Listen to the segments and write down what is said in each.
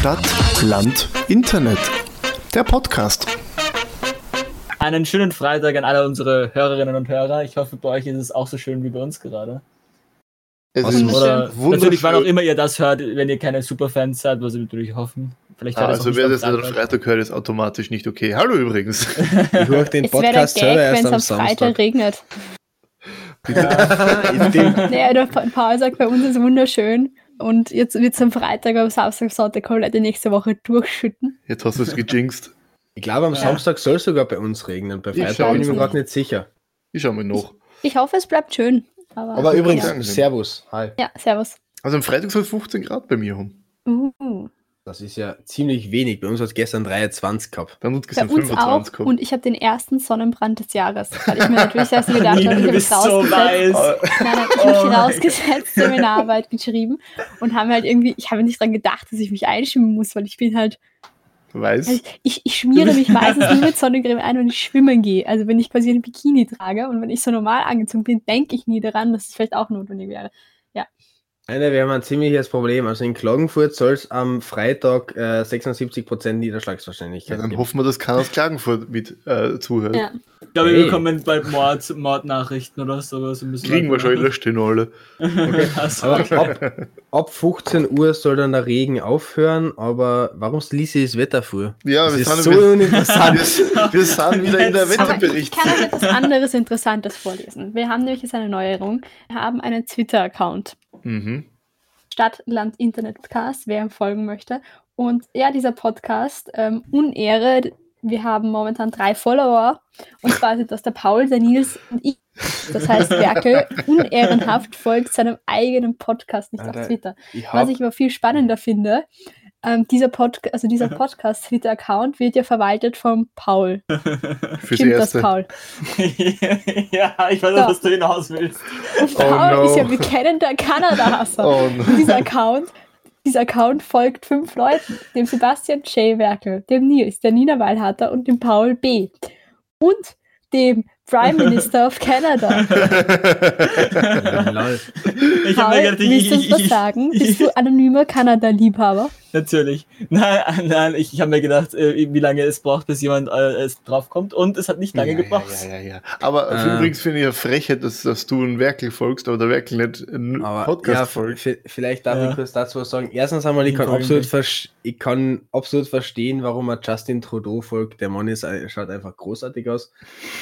Stadt, Land, Internet. Der Podcast. Einen schönen Freitag an alle unsere Hörerinnen und Hörer. Ich hoffe, bei euch ist es auch so schön wie bei uns gerade. Es Oder wunderschön. natürlich, wann auch immer ihr das hört, wenn ihr keine Superfans seid, was wir natürlich hoffen. Vielleicht Ah, hört es also wer das am Freitag hört, ist automatisch nicht okay. Hallo übrigens. Ich höre den Es wäre der Podcast wenn erst es am am Freitag Samstag. regnet. In dem- Naja, der Pa- Paul sagt, bei uns ist es wunderschön. Und jetzt wird es am Freitag, am Samstag, Sonntag komplett die nächste Woche durchschütten. Jetzt hast du es gejinxt. ich glaube, am Ja. Samstag soll es sogar bei uns regnen. Bei Ich Freitag bin ich mir gerade nicht sicher. Ich schau mal nach. Ich hoffe, es bleibt schön. Aber, Aber übrigens, Ja. Servus. Hi. Ja, servus. Also am Freitag soll es 15 Grad bei mir haben. Uh, Das ist ja ziemlich wenig. Bei uns hat es gestern 23 gehabt. Bei uns bei gestern uns auch. 25 gehabt. Und ich habe den ersten Sonnenbrand des Jahres. Weil ich mir natürlich erst so gedacht habe, ich habe es so weiß. Nein, nein, ich Oh habe mich mein rausgesetzt, Seminararbeit geschrieben und habe halt irgendwie, ich habe nicht dran gedacht, dass ich mich einschwimmen muss, weil ich bin halt, Weiß. also ich, ich schmiere mich meistens nur mit Sonnencreme ein, wenn ich schwimmen gehe. Also wenn ich quasi ein Bikini trage und wenn ich so normal angezogen bin, denke ich nie daran, dass es vielleicht auch notwendig wäre. Nein, wir haben ein ziemliches Problem. Also in Klagenfurt soll es am Freitag äh, 76% Niederschlagswahrscheinlichkeit Ja, dann geben. hoffen wir, dass keiner aus Klagenfurt mit äh, zuhört. Ja. Ich glaube, Hey. wir bekommen bald Mord, Mordnachrichten oder sowas. Kriegen wir schon, ich lösche den alle. Also, Aber ab, ab 15 Uhr soll dann der Regen aufhören, aber warum liest ihr das Wetter vor? Ja, das wir ist sind, so wir, uninteressant. wir, wir sind wieder in der. Aber ich Wetterbericht. kann euch etwas anderes Interessantes vorlesen. Wir haben nämlich jetzt eine Neuerung. Wir haben einen Twitter-Account. Mhm. Stadt, Land, Internet Podcast, wer ihm folgen möchte. Und ja, dieser Podcast, ähm, Unehre, wir haben momentan drei Follower. Und zwar sind das der Paul, der Nils und ich. Das heißt, Werkel unehrenhaft folgt seinem eigenen Podcast, nicht Alter, auf Twitter. Ich Was ich aber viel spannender finde, ähm, dieser, Pod also dieser Podcast-Twitter-Account wird ja verwaltet vom Paul. Fürs Stimmt das. Paul? ja, ich weiß Ja. auch, was du hinaus willst. Und Oh Paul no. ist ja bekennender Kanada-Hasser. Oh, no. dieser Account, dieser Account folgt fünf Leuten. Dem Sebastian J. Werkel, dem Nils, der Nina Weilharter und dem Paul B. Und dem Prime Minister of Canada. Ich habe mir gedacht, ich, willst ich, was ich, sagen? Bist du anonymer Kanada-Liebhaber? Natürlich. Nein, nein, ich, ich habe mir gedacht, äh, wie lange es braucht, bis jemand äh, es draufkommt. Und es hat nicht lange ja, gebraucht. Ja, ja, ja. Aber Ah. übrigens finde ich ja Frechheit, dass, dass du ein Werkel folgst, aber der Werkel nicht einen Aber Podcast ja, folgt. vielleicht darf Ja. ich kurz dazu was sagen. Erstens einmal, ich kann, absolut ich kann absolut verstehen, warum er Justin Trudeau folgt. Der Mann ist, äh, schaut einfach großartig aus.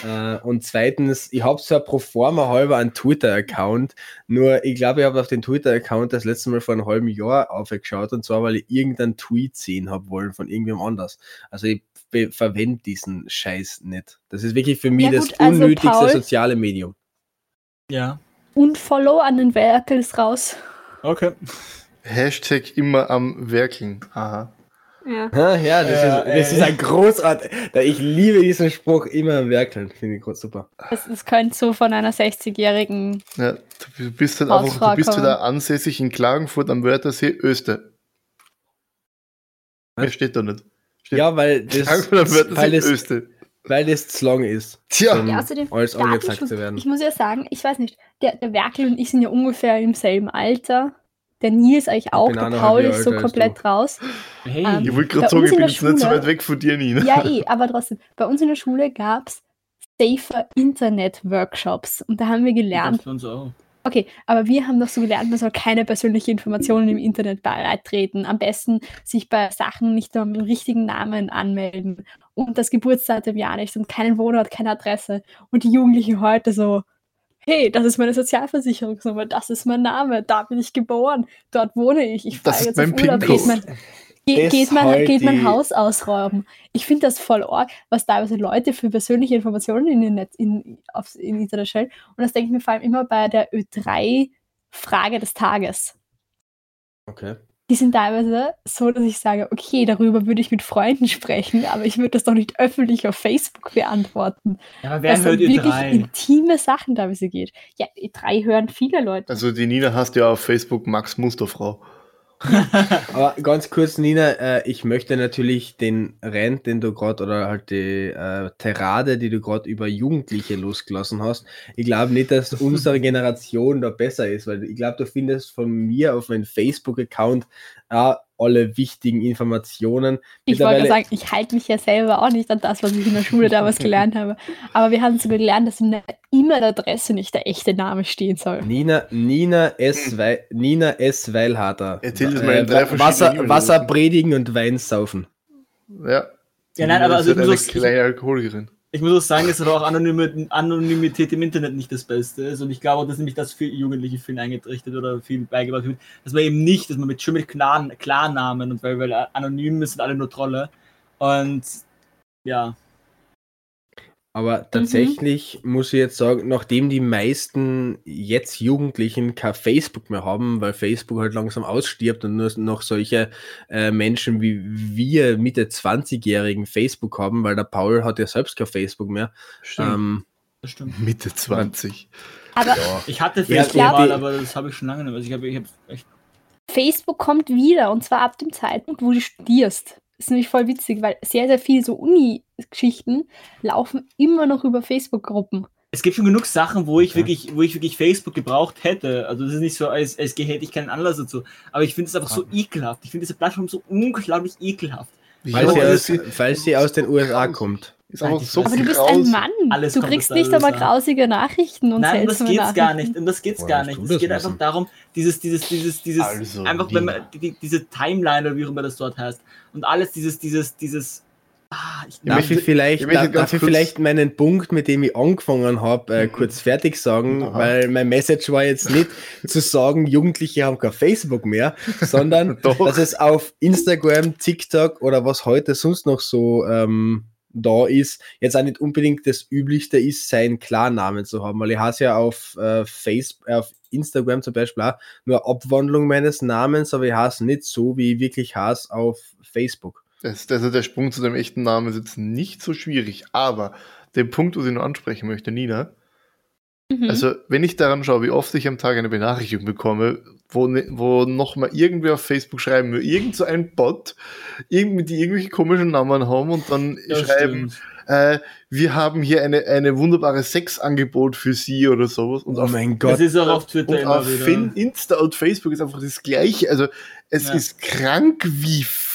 Äh, und zweitens, ich habe zwar pro forma halber einen Twitter-Account, nur ich glaube, ich habe auf den Twitter-Account das letzte Mal vor einem halben Jahr aufgeschaut und zwar, weil ich irgendeinen Tweet sehen habe wollen von irgendwem anders. Also ich verwende diesen Scheiß nicht. Das ist wirklich für mich Ja das gut, also unnötigste Paul- soziale Medium. Ja. Und Follow an den Werkel ist raus. Okay. Hashtag immer am Werkeln. Aha. Ja. Ja, das, Ja, ist, das ist ein großartig. Ich liebe diesen Spruch immer am Werkeln. Finde ich groß super. Das, das könnte so von einer 60-jährigen. Ja, du bist einfach, Hausfrau du bist kommen. wieder ansässig in Klagenfurt am Wörthersee, Öster. Mehr steht da nicht. Steht Ja, weil das, Klagenfurt am weil Wörthersee, das, Öster. weil das zu lang ist, Tja, um Ja, außerdem, alles angezeigt zu werden. Ich muss ja sagen, ich weiß nicht, der, der Werkel und ich sind ja ungefähr im selben Alter. Der Nils eigentlich auch, der Paul ist so komplett raus. Hey. Ähm, ich wollte gerade sagen, ich in bin jetzt nicht so Schule- weit weg von dir, Nina. Ja, eh, aber trotzdem. Bei uns in der Schule gab es Safer Internet Workshops und da haben wir gelernt, Das für uns auch. okay, aber wir haben doch so gelernt, man soll keine persönlichen Informationen im Internet beitreten. Am besten sich bei Sachen nicht nur mit dem richtigen Namen anmelden und das Geburtsdatum ja nicht und keinen Wohnort, keine Adresse. Und die Jugendlichen heute so, hey, das ist meine Sozialversicherungsnummer, das ist mein Name, da bin ich geboren, dort wohne ich, ich Das fahre ist jetzt auf mein Urlaub, PIN-Code. geht mein, geht, man, halt geht mein Haus ausräumen. Ich finde das voll arg, was teilweise Leute für persönliche Informationen in den Netz, in, aufs in Internet stellen. Und das denke ich mir vor allem immer bei der Ö3-Frage des Tages. Okay. Die sind teilweise so, dass ich sage, okay, darüber würde ich mit Freunden sprechen, aber ich würde das doch nicht öffentlich auf Facebook beantworten. Ja, aber wer es um hört ihr wirklich drei? intime Sachen teilweise geht. Ja, E3 hören viele Leute. Also die Nina hast ja auf Facebook Max Musterfrau. Aber ganz kurz, Nina, äh, ich möchte natürlich den Rant, den du gerade, oder halt die äh, Terade, die du gerade über Jugendliche losgelassen hast, ich glaube nicht, dass unsere Generation da besser ist, weil ich glaube, du findest von mir auf meinem Facebook-Account äh, alle wichtigen Informationen. Ich wollte sagen, ich halte mich ja selber auch nicht an das, was ich in der Schule damals gelernt habe. Aber wir haben sogar gelernt, dass in der E-Mail-Adresse nicht der echte Name stehen soll. Nina, Nina S. Wei Nina S. Weilharter. Erzähl das mal in drei Wasser. Wasser predigen und Wein saufen. Ja. Ja, nein, aber also ich auch- kleine Alkoholikerin. Ich muss auch sagen, es ist auch Anonymi- Anonymität im Internet nicht das Beste ist. Und ich glaube, dass nämlich das für Jugendliche viel eingetrichtert oder viel beigebracht wird. Dass man eben nicht, dass man mit Klar Klarnamen und weil, weil anonym sind alle nur Trolle. Und ja, Aber tatsächlich muss ich jetzt sagen, nachdem die meisten jetzt Jugendlichen kein Facebook mehr haben, weil Facebook halt langsam ausstirbt und nur noch solche äh, Menschen wie wir Mitte 20-Jährigen Facebook haben, weil der Paul hat ja selbst kein Facebook mehr. Stimmt. Ähm, das stimmt. Mitte 20. Aber Ich hatte Ja, Facebook glaub- mal, aber das habe ich schon lange nicht mehr. Also ich habe ich hab echt. Facebook kommt wieder und zwar ab dem Zeitpunkt, wo du studierst. Das ist nämlich voll witzig, weil sehr, sehr viele so Uni-Geschichten laufen immer noch über Facebook-Gruppen. Es gibt schon genug Sachen, wo ich Okay. wirklich, wo ich wirklich Facebook gebraucht hätte. Also das ist nicht so, als, als hätte ich keinen Anlass dazu. Aber ich finde es einfach so ekelhaft. Ich finde diese Plattform so unglaublich ekelhaft. Falls, Ja, sie aus, falls sie aus den USA kommt. Einfach so Aber du bist ein Mann. Alles du kriegst nicht einmal USA. grausige Nachrichten und Nein, um das geht's gar nicht. Um das geht's Woher gar nicht. Es geht einfach wissen? darum, dieses, dieses, dieses, dieses, Also, einfach, wenn man, die, diese Timeline oder wie auch immer das dort heißt. Und alles dieses, dieses, dieses, ah, ich, Darf möchte- ich vielleicht, ich möchte darf, darf ich vielleicht meinen Punkt, mit dem ich angefangen habe, äh, kurz fertig sagen, Aha. weil mein Message war jetzt nicht zu sagen, Jugendliche haben kein Facebook mehr, sondern dass es auf Instagram, TikTok oder was heute sonst noch so ähm, da ist, jetzt auch nicht unbedingt das Üblichste ist, seinen Klarnamen zu haben, weil ich hasse ja auf, äh, Facebook, auf Instagram zum Beispiel auch nur Abwandlung meines Namens, aber ich hasse nicht so, wie ich wirklich hasse auf Facebook. Das, also der Sprung zu deinem echten Namen ist jetzt nicht so schwierig, aber den Punkt, was ich noch ansprechen möchte, Nina, Mhm. also wenn ich daran schaue, wie oft ich am Tag eine Benachrichtigung bekomme, wo, ne- wo nochmal irgendwer auf Facebook schreiben will, irgend so ein Bot, irgendwie, die irgendwelche komischen Namen haben und dann das schreiben, äh, wir haben hier eine, eine wunderbare Sexangebot für Sie oder sowas. Und Oh auf, mein Das Gott. ist auch auf Twitter und immer auf wieder. Insta und Facebook ist einfach das Gleiche. Also es Ja. ist krank, wie viel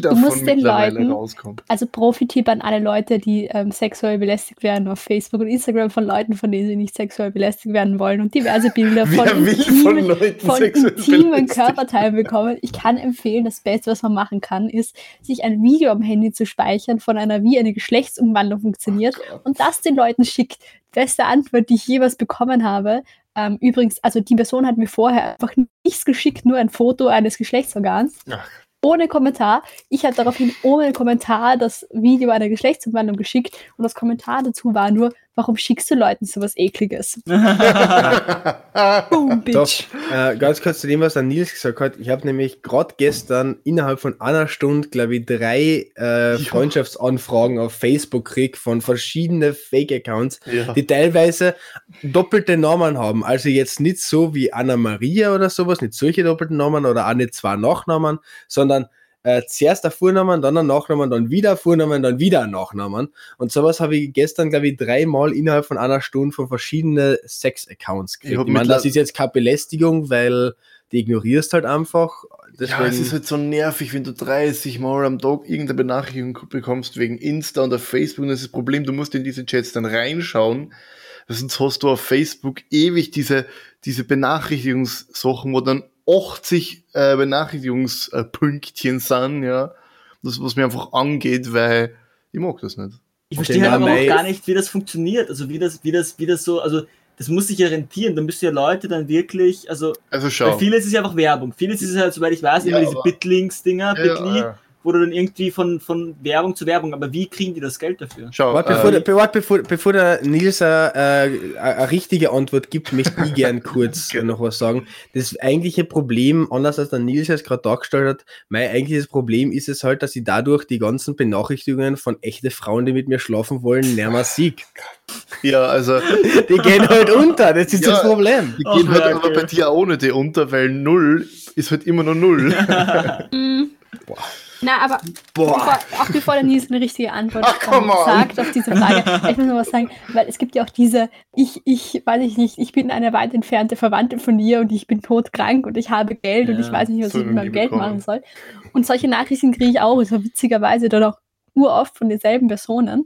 davon musst den Leuten- rauskommt. Also Profi-Tipp an alle Leute, die ähm, sexuell belästigt werden auf Facebook und Instagram von Leuten, von denen sie nicht sexuell belästigt werden wollen und diverse Bilder von von intimen, Leuten von sexuell intimen? Körperteilen bekommen. Ich kann empfehlen, das Beste, was man machen kann, ist, sich ein Video am Handy zu speichern von einer, wie eine Geschlechtsumwandlung funktioniert und das den Leuten schickt. Beste Antwort, die ich jemals bekommen habe. Ähm, übrigens, also die Person hat mir vorher einfach nichts geschickt, nur ein Foto eines Geschlechtsorgans. Ach. Ohne Kommentar. Ich habe daraufhin ohne Kommentar das Video einer Geschlechtsumwandlung geschickt und das Kommentar dazu war nur, warum schickst du Leuten sowas ekliges? Boom, Doch, bitch. äh, ganz kurz zu dem, was der Nils gesagt hat. Ich habe nämlich gerade gestern innerhalb von einer Stunde, glaube ich, drei äh, Freundschaftsanfragen auf Facebook gekriegt von verschiedenen Fake-Accounts, ja. die teilweise doppelte Namen haben. Also jetzt nicht so wie Anna Maria oder sowas, nicht solche doppelten Namen oder auch nicht zwei Nachnamen, sondern äh, zuerst ein Vornamen, dann ein Nachnamen, dann wieder ein Vornamen, dann wieder ein Nachnamen. Und sowas habe ich gestern, glaube ich, dreimal innerhalb von einer Stunde von verschiedenen Sex-Accounts Ich gekriegt. hab Ich meine, das ist jetzt keine Belästigung, weil die ignorierst halt einfach. Deswegen, Ja, es ist halt so nervig, wenn du 30 Mal am Tag irgendeine Benachrichtigung bekommst wegen Insta und auf Facebook. Und das ist das Problem, du musst in diese Chats dann reinschauen. Sonst hast du auf Facebook ewig diese, diese Benachrichtigungssachen, wo dann 80 äh, Benachrichtigungspünktchen sind, ja. Das, was mir einfach angeht, weil ich mag das nicht. Ich verstehe halt aber auch gar nicht, wie das funktioniert. Also wie das, wie das, wie das so, also das muss sich ja rentieren. Dann müssen ja Leute dann wirklich, also Also schau. vieles ist es ja einfach Werbung. Vieles ist es halt, soweit ich weiß, Ja, immer diese Bitlinks-Dinger, Ja, Bitly, ja. Wo du dann irgendwie von, von Werbung zu Werbung, aber wie kriegen die das Geld dafür? Schau, Warte, bevor, äh, der, bevor, bevor der Nils eine äh, eine richtige Antwort gibt, möchte ich gern kurz Genau. noch was sagen. Das eigentliche Problem, anders als der Nils es gerade dargestellt hat, mein eigentliches Problem ist es halt, dass ich dadurch die ganzen Benachrichtigungen von echten Frauen, die mit mir schlafen wollen, näher mal sieg. ja, also Die gehen halt unter, das ist Ja. das Problem. die gehen halt Merkel. aber bei dir auch nicht die unter, weil null ist halt immer noch null. Mm. Na, aber bevor, auch bevor der Nils eine richtige Antwort Ach, ähm, sagt auf diese Frage, ich muss noch was sagen, weil es gibt ja auch diese, ich, ich, weiß ich nicht, ich bin eine weit entfernte Verwandte von dir und ich bin todkrank und ich habe Geld und Ja, ich weiß nicht, was so ich mit meinem Geld bekommen. machen soll. Und solche Nachrichten kriege ich auch, so witzigerweise dann auch uroft von denselben Personen.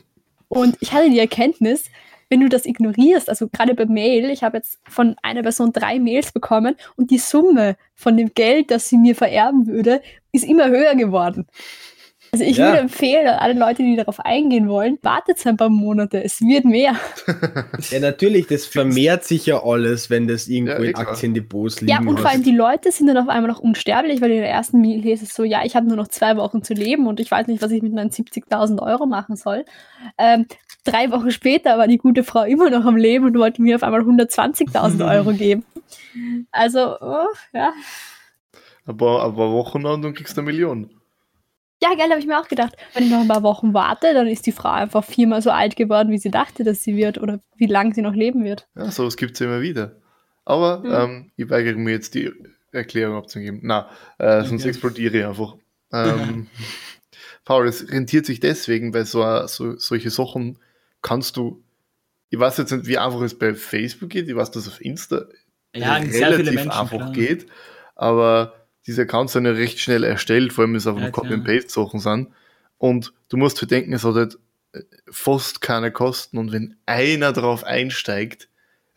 und ich hatte die Erkenntnis, wenn du das ignorierst, also gerade bei Mail, ich habe jetzt von einer Person drei Mails bekommen und die Summe von dem Geld, das sie mir vererben würde, ist immer höher geworden. Also ich Ja. würde empfehlen, an alle Leute, die darauf eingehen wollen, wartet ein paar Monate, es wird mehr. Ja, natürlich, das vermehrt sich ja alles, wenn das irgendwo Ja, eh in. Aktiendepots liegen Ja, und vor allem hast. die Leute sind dann auf einmal noch unsterblich, weil in der ersten Mail hieß es so, ja, ich habe nur noch zwei Wochen zu leben und ich weiß nicht, was ich mit meinen 70.000 Euro machen soll. Ähm, drei Wochen später war die gute Frau immer noch am Leben und wollte mir auf einmal 120.000 Euro geben. Also, oh, ja. Aber, aber Wochen und dann kriegst du eine Million. Ja, geil, habe ich mir auch gedacht. Wenn ich noch ein paar Wochen warte, dann ist die Frau einfach viermal so alt geworden, wie sie dachte, dass sie wird oder wie lange sie noch leben wird. Ja, sowas gibt es immer wieder. Aber Mhm. ähm, ich weigere mir jetzt die Erklärung abzugeben. Na, äh, sonst Okay. explodiere ich einfach. Ähm, Paul, es rentiert sich deswegen, weil so, so solche Sachen kannst du. Ich weiß jetzt nicht, wie einfach es bei Facebook geht. Ich weiß, dass es auf Insta Ja, sehr viele relativ Menschen. einfach klar. geht. Aber diese Accounts sind ja recht schnell erstellt, vor allem wenn es einfach Ja, Copy and Paste Sachen sind. Und du musst bedenken, es hat halt äh, fast keine Kosten. Und wenn einer drauf einsteigt,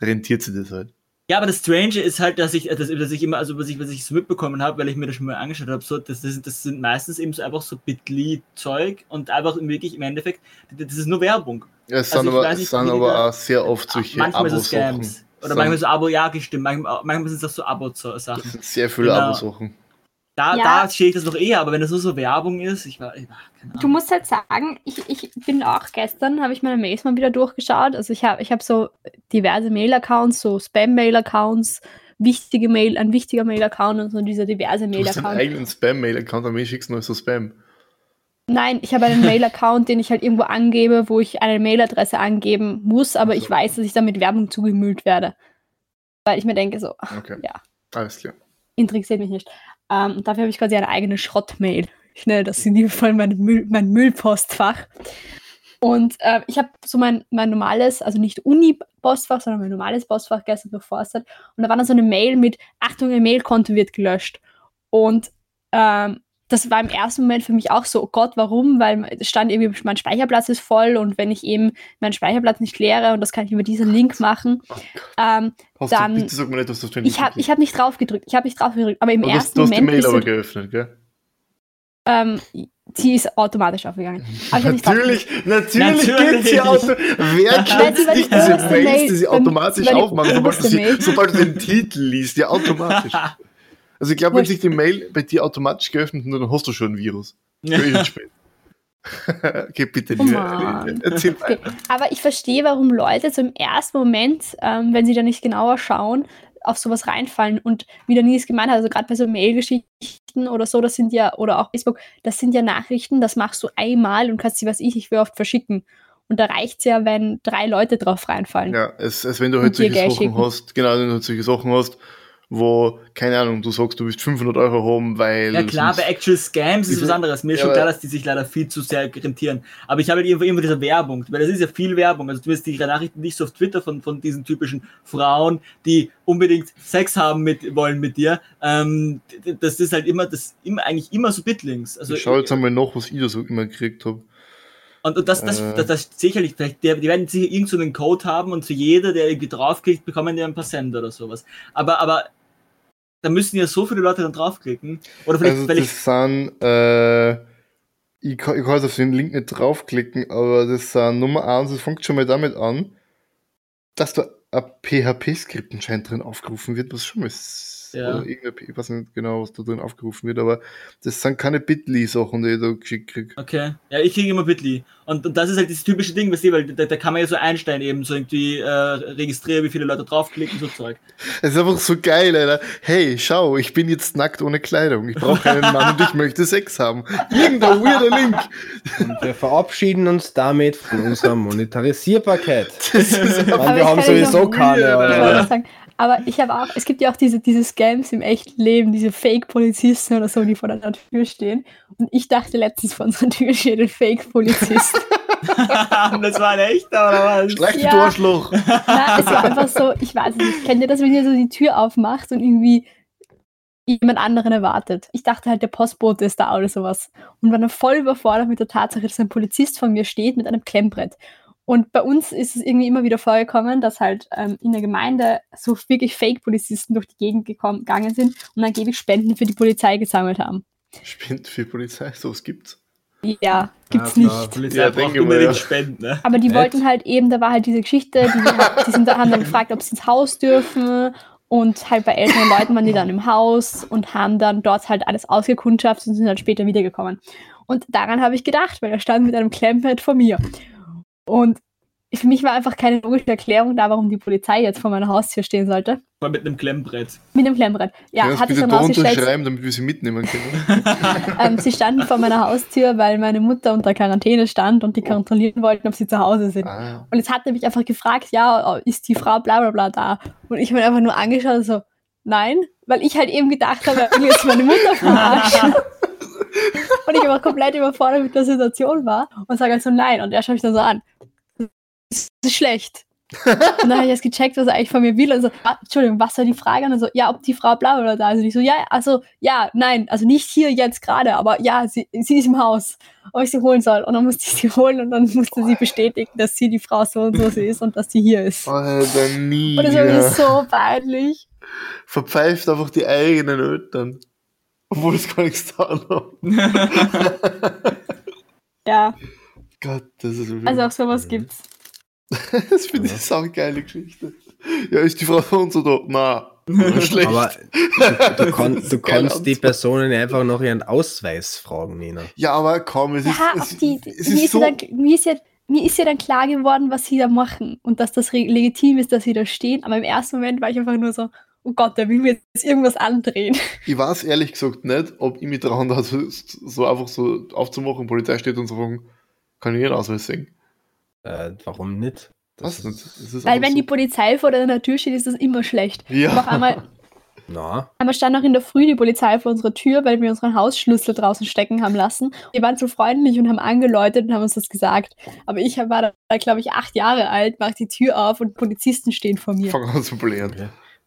rentiert sich das halt. Ja, aber das Strange ist halt, dass ich, dass, dass ich immer, also was ich, was ich so mitbekommen habe, weil ich mir das schon mal angeschaut habe, so, das, das, das sind meistens eben so einfach so Bitly-Zeug und einfach wirklich im Endeffekt, das ist nur Werbung. Es Also sind aber, weiß es sind aber auch sehr oft solche manchmal so Abo-Sachen. Scams. Oder manchmal so Abo, ja, gestimmt. Manchmal, manchmal sind es auch so Das Abo-Sachen. sind sehr viele Genau. Abo-Sachen. Da, Ja. da verstehe ich das noch eher, aber wenn das nur so Werbung ist, ich war, ich war keine Du musst halt sagen, ich, ich bin auch gestern, habe ich meine Mails mal wieder durchgeschaut. Also ich habe ich hab so diverse Mail-Accounts, so Spam-Mail-Accounts, wichtige Mail, ein wichtiger Mail-Account und so diese diverse Du hast einen eigenen Spam-Mail-Account, aber mir schickst du nur so Spam. Nein, ich habe einen Mail-Account, den ich halt irgendwo angebe, wo ich eine Mailadresse angeben muss, aber ich Also. weiß, dass ich dann mit Werbung zugemüllt werde. Weil ich mir denke, so, Okay. Ja. Alles klar. interessiert mich nicht. Ähm, dafür habe ich quasi eine eigene Schrottmail. Ich nenne das in jedem Fall mein, Müll, mein Müllpostfach. Und äh, ich habe so mein, mein normales, also nicht Uni-Postfach, sondern mein normales Postfach gestern durchforstet. Und da war dann so eine Mail mit, Achtung, Ihr Mailkonto wird gelöscht. Und ähm, das war im ersten Moment für mich auch so, oh Gott, warum? Weil es stand irgendwie, mein Speicherplatz ist voll und wenn ich eben meinen Speicherplatz nicht leere und das kann ich über diesen Link machen, Oh ähm, Hast Dann- du, bitte sag mir nicht, dass du ich habe ich hab nicht drauf gedrückt. Ich habe nicht drauf gedrückt. Aber im Aber du, hast- ersten du hast die Moment Mail aber du, geöffnet, gell? ähm, sie ist automatisch aufgegangen. Natürlich, natürlich, Natürlich. geht sie Auto. Wer kennt die nicht diese Mails, Mail, die sie automatisch die aufmachen, sobald du, sie, sobald du den Titel liest, ja automatisch. Also ich glaube, wenn sich die Mail bei dir automatisch geöffnet hat, dann hast du schon ein Virus. Ja. Okay, bitte, Oh Lisa, Mann. erzähl Okay. Aber ich verstehe, warum Leute so im ersten Moment, ähm, wenn sie da nicht genauer schauen, auf sowas reinfallen. Und wie der Nils gemeint hat, also gerade bei so Mail-Geschichten oder so, das sind ja, oder auch Facebook, das sind ja Nachrichten, das machst du einmal und kannst sie, was ich, ich will oft verschicken. Und da reicht es ja, wenn drei Leute drauf reinfallen. Ja, es, es, wenn du halt solche Geld Sachen schicken. hast, genau, wenn du halt solche Sachen hast, wo, keine Ahnung, du sagst, du willst 500 Euro haben, weil... Ja klar, bei Actual Scams ist was anderes. Mir ist Ja, schon klar, dass die sich leider viel zu sehr rentieren. Aber ich habe halt irgendwo immer diese Werbung, weil das ist ja viel Werbung. Also du wirst die Nachrichten nicht so auf Twitter von, von diesen typischen Frauen, die unbedingt Sex haben mit, wollen mit dir. Ähm, das ist halt immer, das immer eigentlich immer so Bitlinks. Also ich schau jetzt einmal nach, was ich da so immer gekriegt habe. Und, und das, das, Äh. das, das sicherlich, vielleicht, die, die werden sicher irgend so einen Code haben und für jeder, der irgendwie draufklickt, bekommen die ein paar Cent oder sowas. Aber, aber da müssen ja so viele Leute dann draufklicken. Oder vielleicht, Also weil ich, das sind, äh, ich kann, ich kann jetzt auf den Link nicht draufklicken, aber das sind Nummer eins, das fängt schon mal damit an, dass da ein PHP-Skript anscheinend drin aufgerufen wird, was schon mal ist. Ja. Oder irgendein, ich weiß nicht genau, was da drin aufgerufen wird, aber das sind keine Bitly-Sachen, die ich da geschickt krieg. Okay. Ja, ich kriege immer Bitly. Und, und das ist halt das typische Ding, weißt du, weil da, da kann man ja so einstellen, eben so irgendwie äh, registrieren, wie viele Leute draufklicken, so Zeug. Es ist einfach so geil, Alter. Hey, schau, ich bin jetzt nackt ohne Kleidung. Ich brauche keinen Mann und ich möchte Sex haben. Irgendein weirder Link. Und wir verabschieden uns damit von unserer Monetarisierbarkeit. Das ist wir haben sowieso keine. weird, aber- ich habe auch, es gibt ja auch diese, diese Scams im echten Leben, diese Fake-Polizisten oder so, die vor deiner Tür stehen. Und ich dachte letztens vor unserer Tür steht ein Fake-Polizist. das war ein echter, oder was? Schlecht Ja. du Arschloch. Na, es war einfach so, ich weiß nicht, kennt ihr das, wenn ihr so die Tür aufmacht und irgendwie jemand anderen erwartet? Ich dachte halt, der Postbote ist da oder sowas. Und war dann voll überfordert mit der Tatsache, dass ein Polizist vor mir steht mit einem Klemmbrett. Und bei uns ist es irgendwie immer wieder vorgekommen, dass halt ähm, in der Gemeinde so wirklich Fake-Polizisten durch die Gegend gekommen, gegangen sind und angeblich Spenden für die Polizei gesammelt haben. Spinnt für Polizei, sowas gibt's. Ja, gibt's Ja, klar. nicht. Polizei Ja, braucht unbedingt ja. Spenden, ne? Aber die Echt? wollten halt eben, da war halt diese Geschichte, die, die sind, haben dann gefragt, ob sie ins Haus dürfen. Und halt bei älteren Leuten waren die dann im Haus und haben dann dort halt alles ausgekundschaftet und sind dann später wiedergekommen. Und daran habe ich gedacht, weil er stand mit einem Klemmbrett vor mir. Und für mich war einfach keine logische Erklärung da, warum die Polizei jetzt vor meiner Haustür stehen sollte. Voll mit einem Klemmbrett. Mit dem Klemmbrett. Ja, Kannst hat bitte dann da unterschreiben, damit wir sie mitnehmen können. ähm, sie standen vor meiner Haustür, weil meine Mutter unter Quarantäne stand und die kontrollieren wollten, ob sie zu Hause sind. Ah, Und jetzt hat er mich einfach gefragt, ja, ist die Frau bla bla bla da? Und ich habe mir einfach nur angeschaut und so, nein, weil ich halt eben gedacht habe, ich will jetzt meine Mutter verarschen. und ich aber komplett überfordert mit der Situation war und sage halt so, nein. Und er schaut mich dann so an, ist schlecht. Und dann habe ich erst gecheckt, was er eigentlich von mir will. Und so, ah, Entschuldigung, was war die Frage? Und so, ja, ob die Frau bla bla da ist. Und ich so, ja, also, ja, nein, also nicht hier jetzt gerade, aber ja, sie, sie ist im Haus, ob ich sie holen soll. Und dann musste ich sie holen und dann musste sie bestätigen, dass sie die Frau so und so sie ist und dass sie hier ist. Alter, nie. Und das war mir so peinlich. Verpfeift einfach die eigenen Eltern. Obwohl es gar nichts da. Ja, Gott, das ist so also auch sowas gibt's. Das finde ich eine geile Geschichte. Ja, ist die Frau von uns oder? Na, schlecht. Aber du, du, kon, du kannst die. Personen einfach noch ihren Ausweis fragen, Nina. ja, aber komm, es ist, Ja, auch es, die, es mir, ist so. ja dann, mir, ist ja, mir ist ja dann klar geworden, was sie da machen und dass das legitim ist, dass sie da stehen. Aber im ersten Moment war ich einfach nur so, oh Gott, der will mir jetzt irgendwas andrehen. Ich weiß ehrlich gesagt nicht, ob ich mich trauen da so, so einfach so aufzumachen, Polizei steht und so fragen, kann ich Ihren Ausweis sehen? Äh, warum nicht? Das ist, Das ist Weil wenn so. die Polizei vor deiner Tür steht, ist das immer schlecht. Ja. Aber auch einmal, na, einmal stand auch in der Früh die Polizei vor unserer Tür, weil wir unseren Hausschlüssel draußen stecken haben lassen. Die waren so freundlich und haben angeläutet und haben uns das gesagt. Aber ich war da, glaube ich, acht Jahre alt, mach die Tür auf und Polizisten stehen vor mir. Fang an zu blären.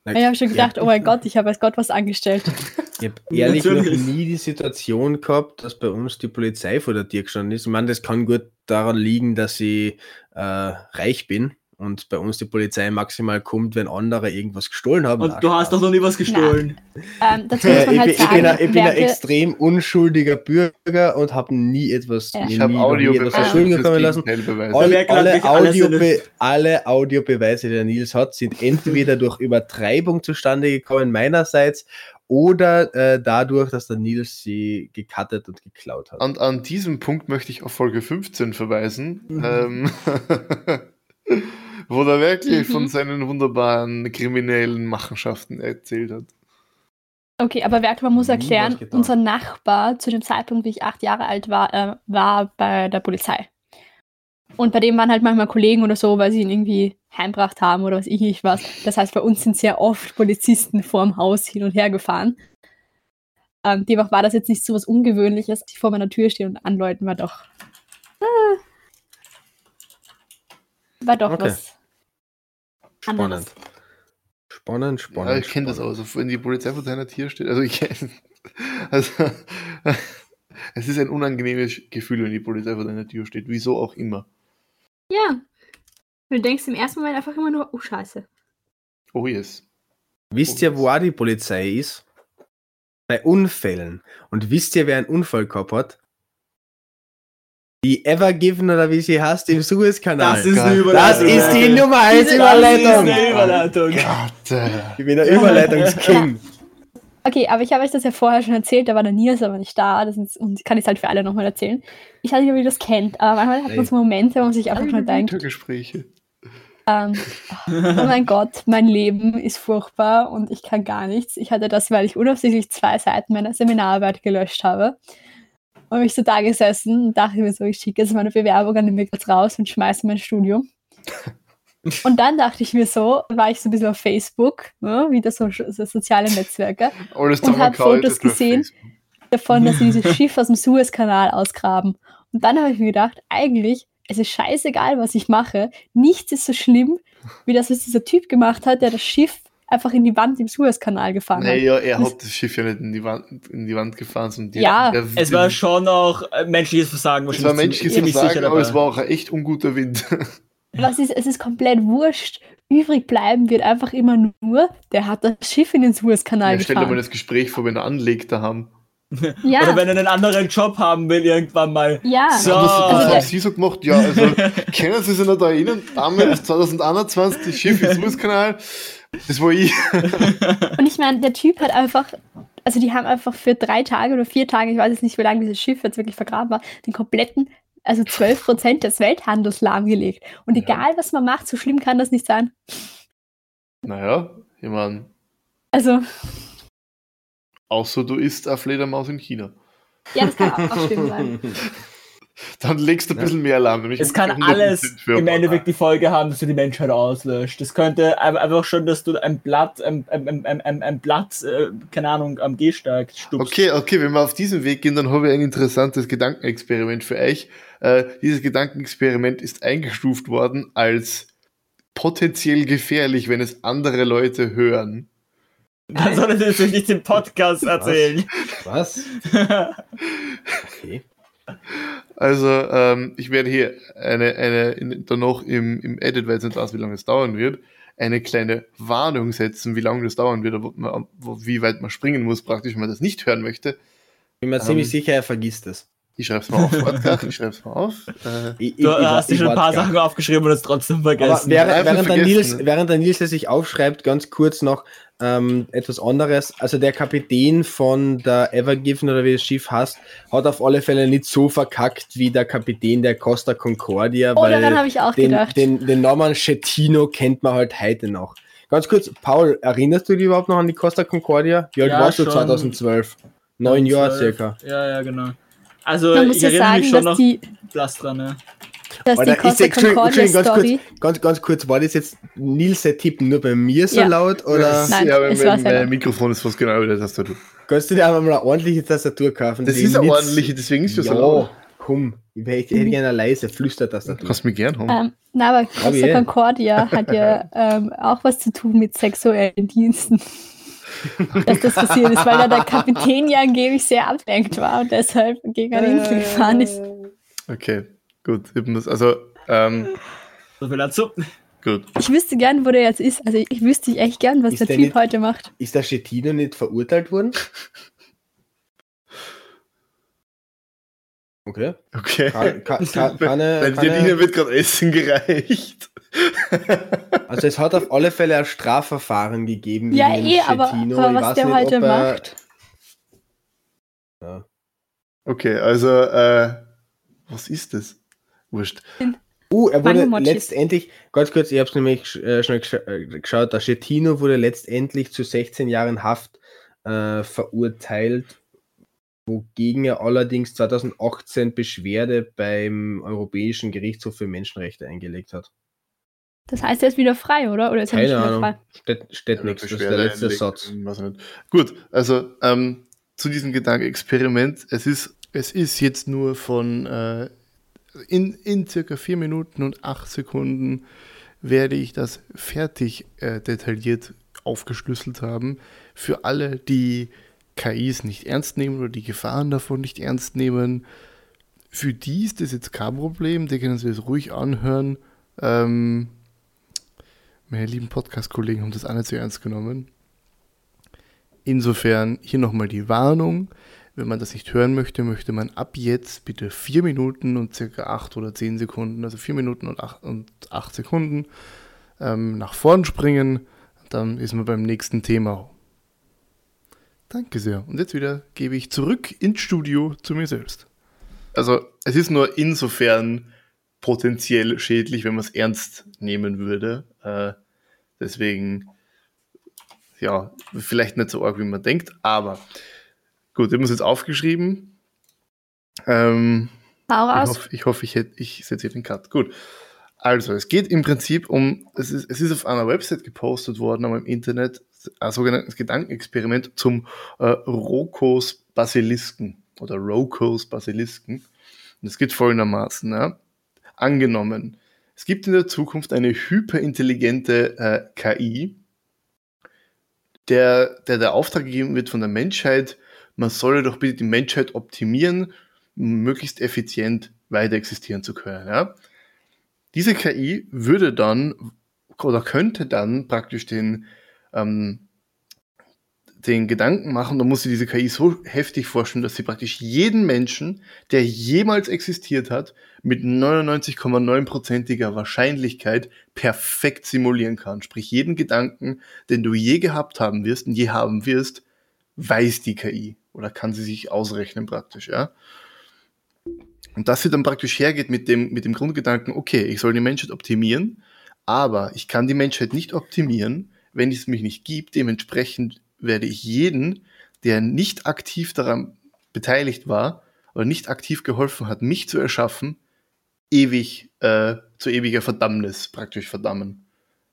okay. Ich habe schon gedacht, oh mein Gott, ich habe als Gott was angestellt. Ich habe ehrlich noch Natürlich. nie die Situation gehabt, dass bei uns die Polizei vor der Tür gestanden ist. Ich meine, das kann gut daran liegen, dass ich äh, reich bin und bei uns die Polizei maximal kommt, wenn andere irgendwas gestohlen haben. Und du hast doch noch nie was gestohlen. Ähm, dazu muss Äh, man halt bin, ich, sagen, bin ein, ich bin ein während wir- extrem unschuldiger Bürger und habe nie etwas, Ja. mir Ich habe noch etwas verschulden kommen lassen. Alle, alle, Audiobe alle Audiobeweise, die der Nils hat, sind entweder durch Übertreibung zustande gekommen meinerseits oder äh, dadurch, dass der Nils sie gecuttet und geklaut hat. Und an diesem Punkt möchte ich auf Folge 15 verweisen, Mhm. ähm, wo er wirklich Mhm. von seinen wunderbaren kriminellen Machenschaften erzählt hat. Okay, aber Werk, man muss Nie erklären, getan. unser Nachbar zu dem Zeitpunkt, wie ich acht Jahre alt war, äh, war bei der Polizei. Und bei dem waren halt manchmal Kollegen oder so, weil sie ihn irgendwie heimbracht haben oder was ich nicht was. Das heißt, bei uns sind sehr oft Polizisten vorm Haus hin und her gefahren. Ähm, demnach war das jetzt nicht so was Ungewöhnliches, ich vor meiner Tür stehe und anläuten, war doch. Äh, war doch Okay. was. Spannend. anderes. Spannend, spannend. ja, ich kenne das auch. spannend. Also, wenn die Polizei vor deiner Tür steht, also ich kenne. Also, es ist ein unangenehmes Gefühl, wenn die Polizei vor deiner Tür steht. Wieso auch immer. Ja. Du denkst im ersten Moment einfach immer nur, oh Scheiße. Oh yes. Wisst ihr, wo auch die Polizei ist? Bei Unfällen. Und wisst ihr, wer einen Unfall gehabt hat? Die Evergiven oder wie sie heißt im Suezkanal. Das ist eine Gott. Überleitung. Das ist die. Nummer 1 Das ist Überleitung. eine Überleitung. Gott. äh, Ich bin der Überleitungsking. Okay, aber ich habe euch das ja vorher schon erzählt, da war der Nils aber nicht da. Das ist, und ich kann es halt für alle nochmal erzählen. Ich weiß nicht, ob ihr das kennt, aber manchmal hat man so Momente, wo man sich einfach nur denkt, Gespräche. Ähm, oh mein Gott, mein Leben ist furchtbar und ich kann gar nichts. Ich hatte das, weil ich unabsichtlich zwei Seiten meiner Seminararbeit gelöscht habe. Und mich so da gesessen und dachte mir so, ich schicke jetzt meine Bewerbung an den Mittels raus und schmeiße mein Studium. Und dann dachte ich mir so, war ich so ein bisschen auf Facebook, ne, wieder so, so soziale Netzwerke, Alles Und hab zusammengekaut, Fotos gesehen. Davon, dass sie dieses Schiff aus dem Suezkanal ausgraben. Und dann habe ich mir gedacht, eigentlich, es ist scheißegal, was ich mache. Nichts ist so schlimm, wie das, was dieser Typ gemacht hat, der das Schiff einfach in die Wand im Suezkanal gefahren hat. Naja, er hat das Schiff ja nicht in die Wand, in die Wand gefahren, sondern die, Ja. der, Es war schon auch äh, menschliches Versagen. es war menschliches ziemlich Versagen, sicher aber es war auch ein echt unguter Wind. Was ist, es ist komplett wurscht. Übrig bleiben wird einfach immer nur, der hat das Schiff in den Suezkanal Ja, stell dir mal gefahren. das Gespräch vor, wenn er anlegt da haben. Ja, Oder wenn er einen anderen Job haben will, irgendwann mal. ja. So. Was, was Also haben Sie so gemacht? Ja, also können Sie sich noch da erinnern? Damals, 2021, das Schiff im Suezkanal, das war ich. Und ich meine, der Typ hat einfach, also die haben einfach für drei Tage oder vier Tage, ich weiß jetzt nicht, wie lange dieses Schiff jetzt wirklich vergraben war, den kompletten, also 12 Prozent des Welthandels lahmgelegt. Und Ja. egal, was man macht, so schlimm kann das nicht sein. Naja, ich meine, Also, außer du isst eine Fledermaus in China. ja, das kann auch, schlimm sein. Dann legst du ein bisschen mehr Alarm. Nämlich Es kann 100% alles im Endeffekt die Folge haben, dass du die Menschheit auslöscht. Das könnte ein- einfach schon, dass du ein Blatt, ein, ein, ein, ein, ein Blatt, äh, keine Ahnung, am Gehsteig stupst. Okay, okay, wenn wir auf diesen Weg gehen, dann habe ich ein interessantes Gedankenexperiment für euch. Äh, dieses Gedankenexperiment ist eingestuft worden als potenziell gefährlich, wenn es andere Leute hören. Dann soll er das nicht im Podcast erzählen. Was? Okay. Also, ähm, ich werde hier eine, eine in, dann noch im, im Edit, weil es nicht weiß, wie lange es dauern wird, eine kleine Warnung setzen, wie lange das dauern wird, ob man, wo, wie weit man springen muss, praktisch, wenn man das nicht hören möchte. Bin mir Ähm. ziemlich sicher, er vergisst es. Ich schreibe es mal auf, Wodka, ich schreibe es mal auf. Äh, Ich, Du hast dir schon ein paar Sachen aufgeschrieben und es trotzdem Aber vergessen. während, während, der Nils, ne? während der Nils es sich aufschreibt, ganz kurz noch ähm, etwas anderes. Also der Kapitän von der Evergiven oder wie das Schiff heißt, hat auf alle Fälle nicht so verkackt wie der Kapitän der Costa Concordia, Oh, daran weil habe ich auch den, gedacht. den, den Namen Schettino kennt man halt heute noch. Ganz kurz, Paul, erinnerst du dich überhaupt noch an die Costa Concordia? Wie alt Ja, warst du schon. 2012? Neun Jahre circa. Ja, ja, genau. Also, Man muss ich ja erinnere sagen, mich schon dass noch die, dran, ja. dass die Alter, ist Costa Concordia Entschuldigung, ganz Story. kurz, ganz, ganz kurz, war das jetzt Nils der Tipp nur bei mir so Ja. laut oder Nein, ja, es mein, mein, mein. Mikrofon ist fast genau über der Tastatur. kannst du dir einfach mal eine ordentliche Tastatur kaufen? Das die ist eine ordentliche, deswegen ist das ja, so laut. komm, ich hätte hätte gerne eine leise Flüstertastatur. Kannst mich gern haben. Ähm, na, aber Aber Costa. Concordia hat ja ähm, auch was zu tun mit sexuellen Diensten. Dass das passiert ist, weil da der Kapitän ja angeblich sehr ablenkt war und deshalb gegen eine Insel gefahren ist. Okay, gut. Also, ähm, So viel dazu. gut. Ich wüsste gern, wo der jetzt ist. Also ich wüsste echt gern, was Ist der der Typ nicht- heute macht. Ist der Schettino nicht verurteilt worden? Okay. Okay. Kann, kann, kann, kann, er- kann er, wird gerade Essen gereicht. also es hat auf alle Fälle ein Strafverfahren gegeben Ja, eh, aber- Schettino. aber was der nicht, heute er- macht. Ja. Okay, also, äh, was ist das? Wurscht. Uh, er wurde letztendlich, ganz kurz, ich habe es nämlich äh, schnell gesch äh, geschaut, der Schettino wurde letztendlich zu 16 Jahren Haft äh, verurteilt, wogegen er allerdings 2018 Beschwerde beim Europäischen Gerichtshof für Menschenrechte eingelegt hat. Das heißt, er ist wieder frei, oder? Oder ist er nicht Keine wieder Ahnung, frei? steht, steht nichts, das ist der letzte Satz. Gut, also ähm, zu diesem Gedankenexperiment. Es ist, es ist jetzt nur von äh, in, in circa 4 Minuten und 8 Sekunden werde ich das fertig äh, detailliert aufgeschlüsselt haben. Für alle, die KIs nicht ernst nehmen oder die Gefahren davon nicht ernst nehmen, für die ist das jetzt kein Problem, die können sich das ruhig anhören. Ähm, meine lieben Podcast-Kollegen haben das nicht so ernst genommen. Insofern hier nochmal die Warnung. Wenn man das nicht hören möchte, möchte man ab jetzt bitte 4 Minuten und circa 8 oder 10 Sekunden, also 4 Minuten und 8, und 8 Sekunden ähm, nach vorn springen. Dann ist man beim nächsten Thema. Danke sehr. Und jetzt wieder gebe ich zurück ins Studio zu mir selbst. Also es ist nur insofern potenziell schädlich, wenn man es ernst nehmen würde. Äh, deswegen, ja, vielleicht nicht so arg, wie man denkt, aber gut, ich habe es jetzt aufgeschrieben. Ähm, Hau ich raus. hoffe, ich, hoffe, ich, hätt- ich setze hier den Cut. Gut. Also, es geht im Prinzip um, es ist, es ist auf einer Website gepostet worden, aber im Internet, ein sogenanntes Gedankenexperiment zum äh, Rokos Basilisken oder Rokos Basilisken. Und es geht folgendermaßen, ja. Angenommen, es gibt in der Zukunft eine hyperintelligente äh, KI, der, der der Auftrag gegeben wird von der Menschheit, man solle doch bitte die Menschheit optimieren, um möglichst effizient weiter existieren zu können. Ja? Diese KI würde dann oder könnte dann praktisch den, ähm, den Gedanken machen, da muss sie diese KI so heftig forschen, dass sie praktisch jeden Menschen, der jemals existiert hat, mit 99,9%iger Wahrscheinlichkeit perfekt simulieren kann. Sprich, jeden Gedanken, den du je gehabt haben wirst und je haben wirst, weiß die KI oder kann sie sich ausrechnen praktisch, ja. Und dass sie dann praktisch hergeht mit dem, mit dem Grundgedanken, okay, ich soll die Menschheit optimieren, aber ich kann die Menschheit nicht optimieren, wenn es mich nicht gibt. Dementsprechend werde ich jeden, der nicht aktiv daran beteiligt war oder nicht aktiv geholfen hat, mich zu erschaffen, ewig äh, zu ewiger Verdammnis praktisch verdammen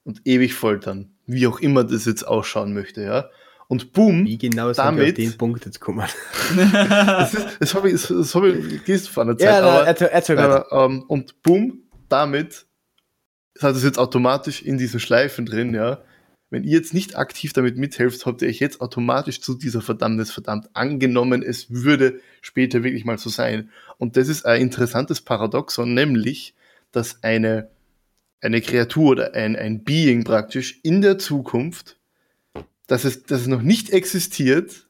und ewig foltern, wie auch immer das jetzt ausschauen möchte, ja. Und boom, Wie genau damit- wir auf den Punkt jetzt gekommen? das, ist, das habe ich, das, das habe ich gelesen vor einer Zeit, Ja, aber, erzähl, erzähl aber, ähm, und boom, damit hat es jetzt automatisch in diesen Schleifen drin, ja. Wenn ihr jetzt nicht aktiv damit mithelft, habt ihr euch jetzt automatisch zu dieser Verdammnis verdammt angenommen, es würde später wirklich mal so sein. Und das ist ein interessantes Paradoxon, nämlich, dass eine, eine Kreatur oder ein, ein Being praktisch in der Zukunft, dass es, dass es noch nicht existiert,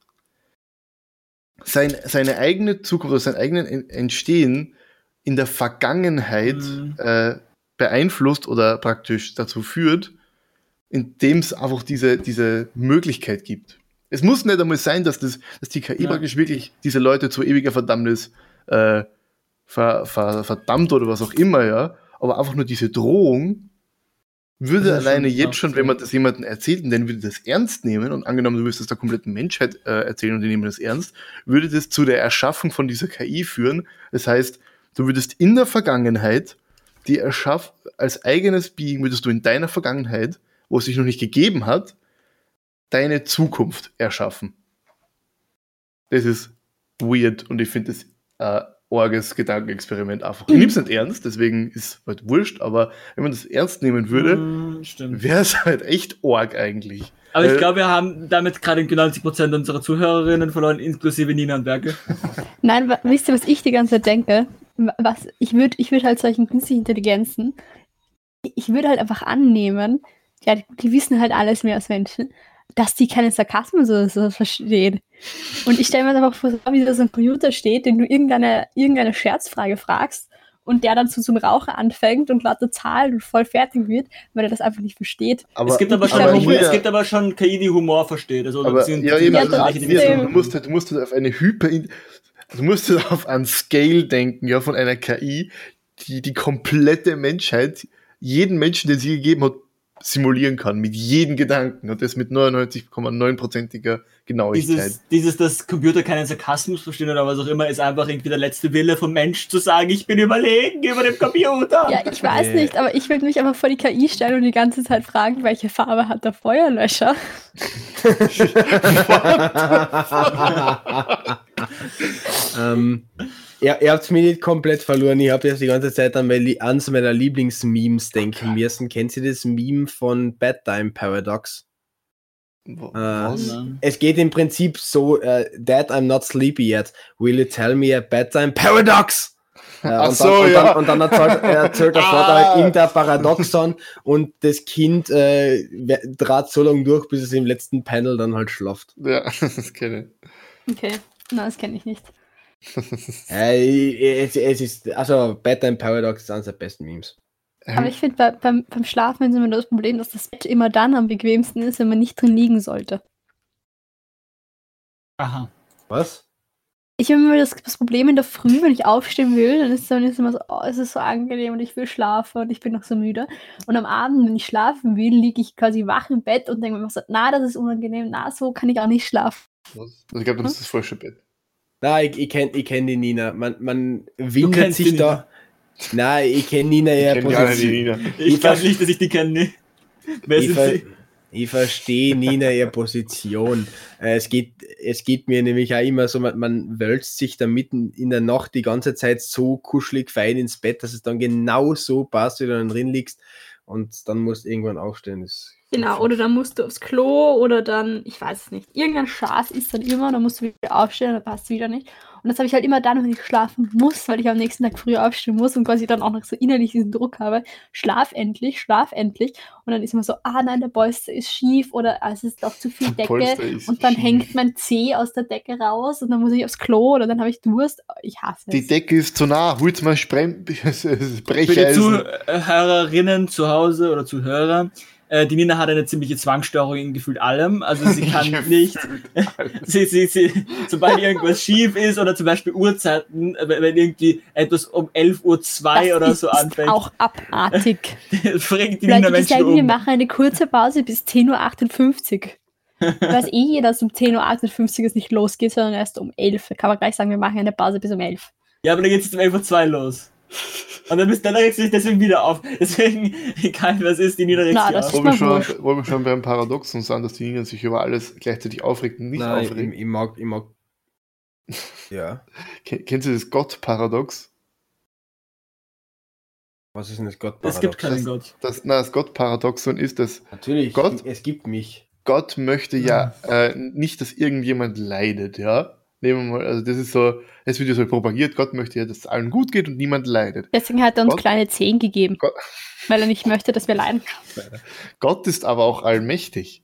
sein, seine eigene Zukunft oder sein eigenes En- Entstehen in der Vergangenheit Mhm. äh, beeinflusst oder praktisch dazu führt, indem es einfach diese, diese Möglichkeit gibt. Es muss nicht einmal sein, dass, das, dass die KI Ja. praktisch wirklich diese Leute zu ewiger Verdammnis äh, ver, ver, verdammt oder was auch immer, ja. Aber einfach nur diese Drohung würde alleine schon jetzt schon, wenn man das jemandem erzählt und dann würde das ernst nehmen und angenommen, du würdest das der kompletten Menschheit äh, erzählen und die nehmen das ernst, würde das zu der Erschaffung von dieser KI führen. Das heißt, du würdest in der Vergangenheit die erschaff als eigenes Being würdest du in deiner Vergangenheit, wo es sich noch nicht gegeben hat, deine Zukunft erschaffen. Das ist weird und ich finde das äh, orges Gedankenexperiment einfach. Ich nehme es nicht ernst, deswegen ist halt wurscht, aber wenn man das ernst nehmen würde, Mm, Stimmt. wäre es halt echt org eigentlich. Aber ich Äh, glaube, wir haben damit gerade 90% unserer Zuhörerinnen verloren, inklusive Nina und Berke. Nein, wisst ihr, was ich die ganze Zeit denke? Wa- Was, ich würde ich würd halt solchen künstlichen Intelligenzen, ich würde halt einfach annehmen, ja, die, wissen halt alles mehr als Menschen, dass die keinen Sarkasmus oder so verstehen. Und ich stelle mir einfach vor, wie da so ein Computer steht, den du irgendeine, irgendeine Scherzfrage fragst und der dann zu zum Rauchen anfängt und lauter Zahlen und voll fertig wird, weil er das einfach nicht versteht. Aber, es, gibt aber schon, aber Humor, es gibt aber schon KI, die Humor versteht. Also, aber, beziehungsweise ja, eben, Ja, also, trotzdem. du musst halt, du musst halt auf eine Hyper, du musst halt auf einen Scale denken, ja, von einer KI, die die komplette Menschheit, jeden Menschen, den sie gegeben hat, simulieren kann, mit jedem Gedanken und das mit 99,9%iger Genauigkeit. Dieses, dieses, dass Computer keinen Sarkasmus verstehen oder was auch immer, ist einfach irgendwie der letzte Wille vom Mensch zu sagen, ich bin überlegen über dem Computer. Ja, ich weiß Nee. nicht, aber ich würde mich einfach vor die KI stellen und die ganze Zeit fragen, welche Farbe hat der Feuerlöscher? ähm, ja, ihr habt mich nicht komplett verloren. Ich habe jetzt die ganze Zeit an, so meiner Lieblingsmemes denken müssen. Kennt ihr das Meme von Bedtime Paradox? Äh? Nein. Es geht im Prinzip so, äh, Dad, I'm not sleepy yet. Will you tell me a bedtime paradox? Äh, Ach und, so, dann, und, ja. dann, und dann erzählt, erzählt der Vater Ah. halt irgendein Paradoxon und das Kind äh, draht so lange durch, bis es im letzten Panel dann halt schlaft. Ja, das kenne Okay, na, das kenne ich nicht. Äh, es, es ist, also Bedtime Paradox ist eines der besten Memes. Aber ich finde, bei, beim, beim Schlafen ist immer das Problem, dass das Bett immer dann am bequemsten ist, wenn man nicht drin liegen sollte. Aha. Was? Ich habe immer das, das Problem in der Früh, wenn ich aufstehen will, dann ist, dann ist immer so, oh, es ist so angenehm und ich will schlafen und ich bin noch so müde. Und am Abend, wenn ich schlafen will, liege ich quasi wach im Bett und denke mir immer so, na, das ist unangenehm, na, so kann ich auch nicht schlafen. Also ich glaube, das ist das falsche Bett. Na, ich, ich kenne ich kenn die Nina. Man, man windet sich da. Nina. Nein, ich kenne Nina eher kenn die Position. Nina. Ich Ich glaube nicht, dass ich die kenne. Wer Ich, sind ver sie? ich verstehe Nina ihre Position. Äh, Es geht, es geht mir nämlich auch immer so, man, man wälzt sich da mitten in der Nacht die ganze Zeit so kuschelig fein ins Bett, dass es dann genau so passt, wie du dann drin liegst und dann musst du irgendwann aufstehen. Das Genau, oder dann musst du aufs Klo oder dann, ich weiß es nicht, irgendein Schaß ist dann immer, dann musst du wieder aufstehen, dann passt es wieder nicht. Und das habe ich halt immer dann, wenn ich schlafen muss, weil ich am nächsten Tag früh aufstehen muss und quasi dann auch noch so innerlich diesen Druck habe, schlaf endlich, schlaf endlich. Und dann ist immer so, ah nein, der Polster ist schief oder ah, es ist doch zu viel Der Decke. Und dann schief. hängt mein Zeh aus der Decke raus und dann muss ich aufs Klo oder dann habe ich Durst. Ich hasse Die es. Decke ist zu nah, hol's mal Sprem Für die Brecheisen. Zuhörerinnen zu Hause oder Zuhörer, äh, die Nina hat eine ziemliche Zwangsstörung in gefühlt allem. Also sie kann nicht, sie, sie, sie, sobald irgendwas schief ist oder zum Beispiel Uhrzeiten, äh, wenn irgendwie etwas um 11.02 Uhr oder so anfängt, auch abartig. bringt die Leute, Nina die Menschen sagen, wir um. machen eine kurze Pause bis 10.58 Uhr. Weiß eh jeder, dass um 10.58 Uhr es nicht losgeht, sondern erst um 11 Uhr. Kann man gleich sagen, wir machen eine Pause bis um 11 Uhr. Ja, aber dann geht es um 11.02 Uhr los. Und dann, bist, dann regst du dich deswegen wieder auf. Deswegen, egal was ist, die Nina regt Na, sich das auf. ist Wollen wir, schon, wollen wir schon beim Paradoxon sein, dass die Nina sich über alles gleichzeitig aufregt und nicht Nein, ich, aufregt? ich mag, ich mag. Ja. Ken- Kennst du das Gott-Paradox? Was ist denn das Gott? Es gibt keinen Gott. Das, na, das Gott-Paradoxon ist, dass Natürlich, Gott? es gibt mich. Gott möchte ja äh, nicht, dass irgendjemand leidet, ja? Nehmen wir mal, also das ist so, es wird ja so propagiert, Gott möchte ja, dass es allen gut geht und niemand leidet. Deswegen hat er uns Gott- kleine Zehen gegeben, Gott, weil er nicht möchte, dass wir leiden. Gott ist aber auch allmächtig.